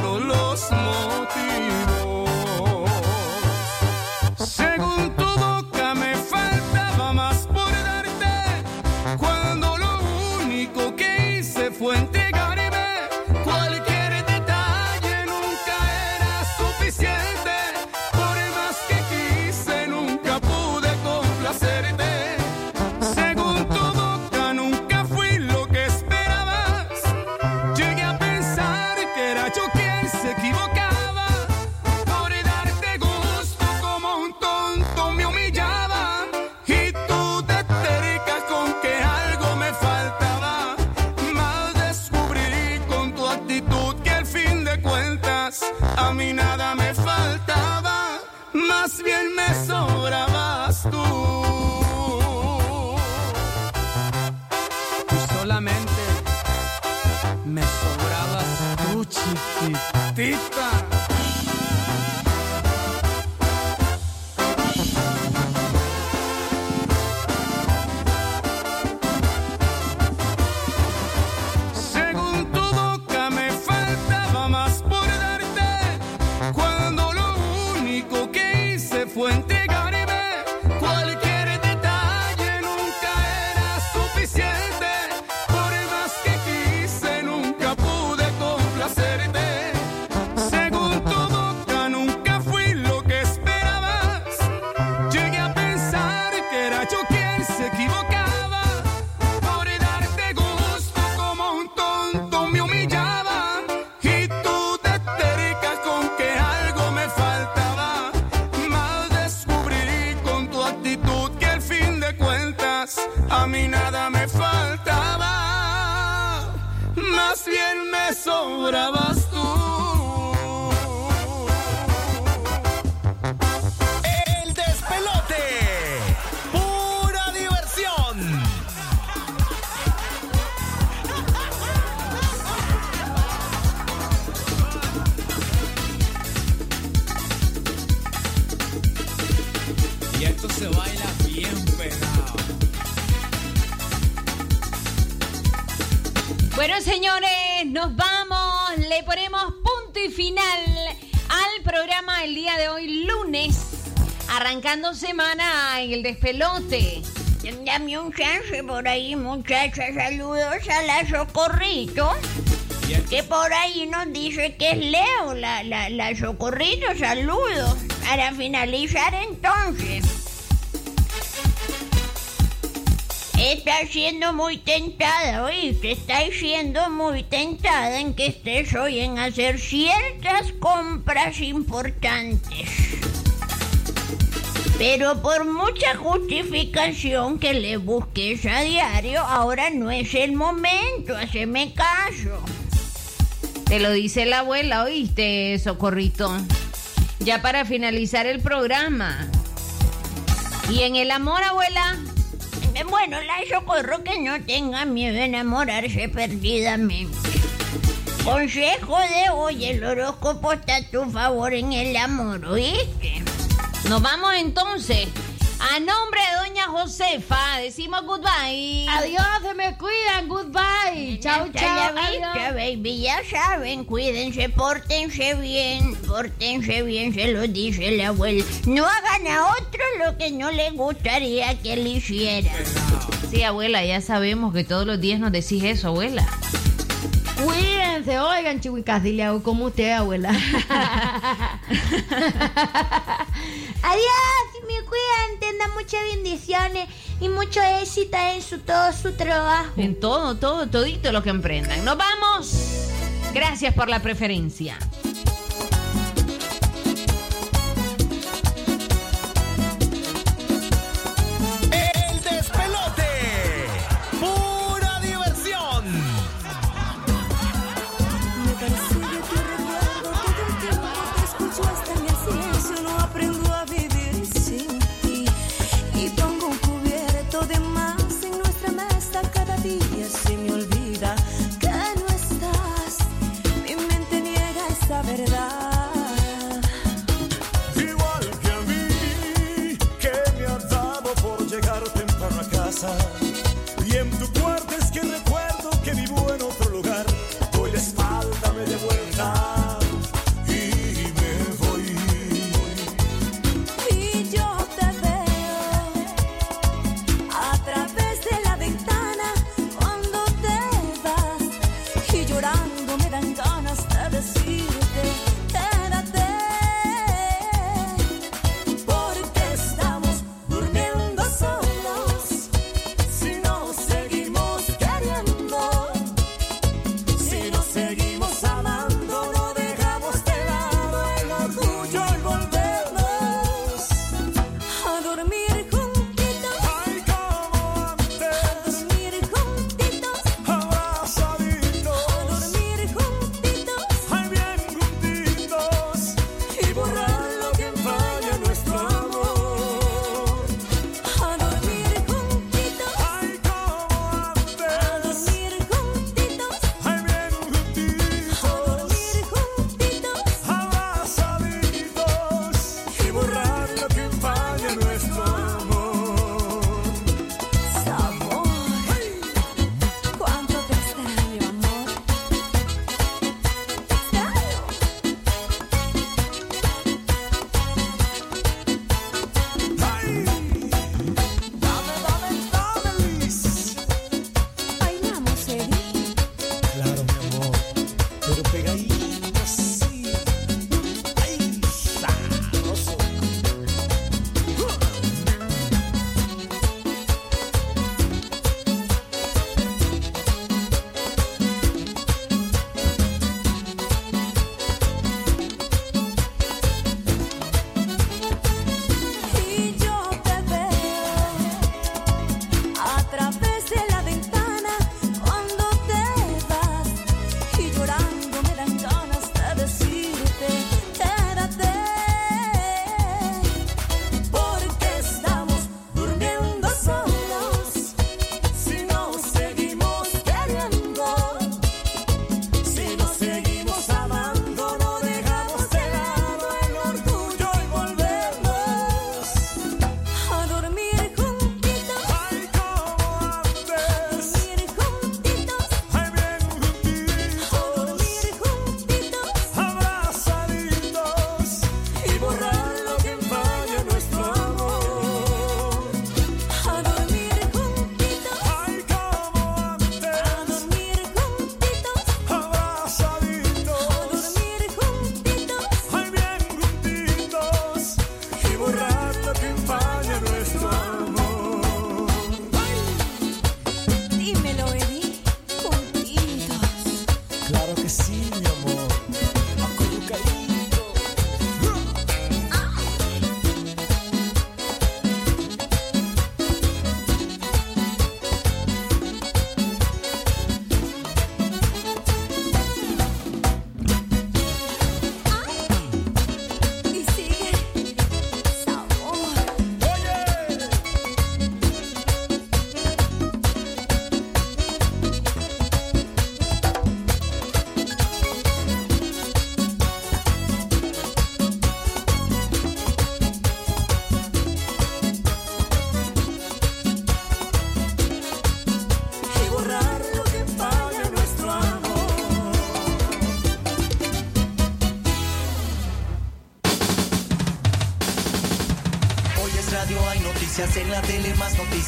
más bien me sobrabas tú. a mí nada me faltaba, más bien me sobraba. Señores, nos vamos. Le ponemos punto y final al programa el día de hoy, lunes. Arrancando semana en el despelote. Dame un chance por ahí, muchachas. Saludos a la Socorrito. Que por ahí nos dice que es Leo, la, la, la Socorrito. Saludos. Para finalizar entonces. Está siendo muy tentada, oíste, está siendo muy tentada en que estés hoy en hacer ciertas compras importantes. Pero por mucha justificación que le busques a diario, ahora no es el momento, haceme caso. Te lo dice la abuela, ¿oíste, Socorrito? Ya para finalizar el programa. ¿Y en el amor, abuela? Bueno, la socorro que no tenga miedo a enamorarse perdidamente. Consejo de hoy, el horóscopo está a tu favor en el amor, ¿oíste? Nos vamos entonces. A nombre de doña Josefa, decimos goodbye. Adiós, se me cuidan. Goodbye. Chau, chau. adiós. baby, ya saben, cuídense, pórtense bien, pórtense bien, se lo dice la abuela. No hagan a otro lo que no les gustaría que le hicieran. Sí, abuela, ya sabemos que todos los días nos decís eso, abuela. Cuídense, oigan, chihuicas, dile algo como usted, abuela. Adiós, me cuidan, tengan muchas bendiciones y mucho éxito en su, todo su trabajo. En todo, todo, todito lo que emprendan. Nos vamos. Gracias por la preferencia.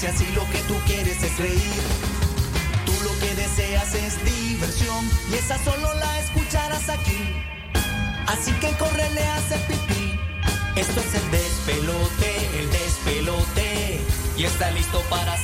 Noticias y lo que tú quieres es reír. Tú lo que deseas es diversión y esa solo la escucharás aquí. Así que corre, le hace pipí. Esto es el despelote, el despelote. Y está listo para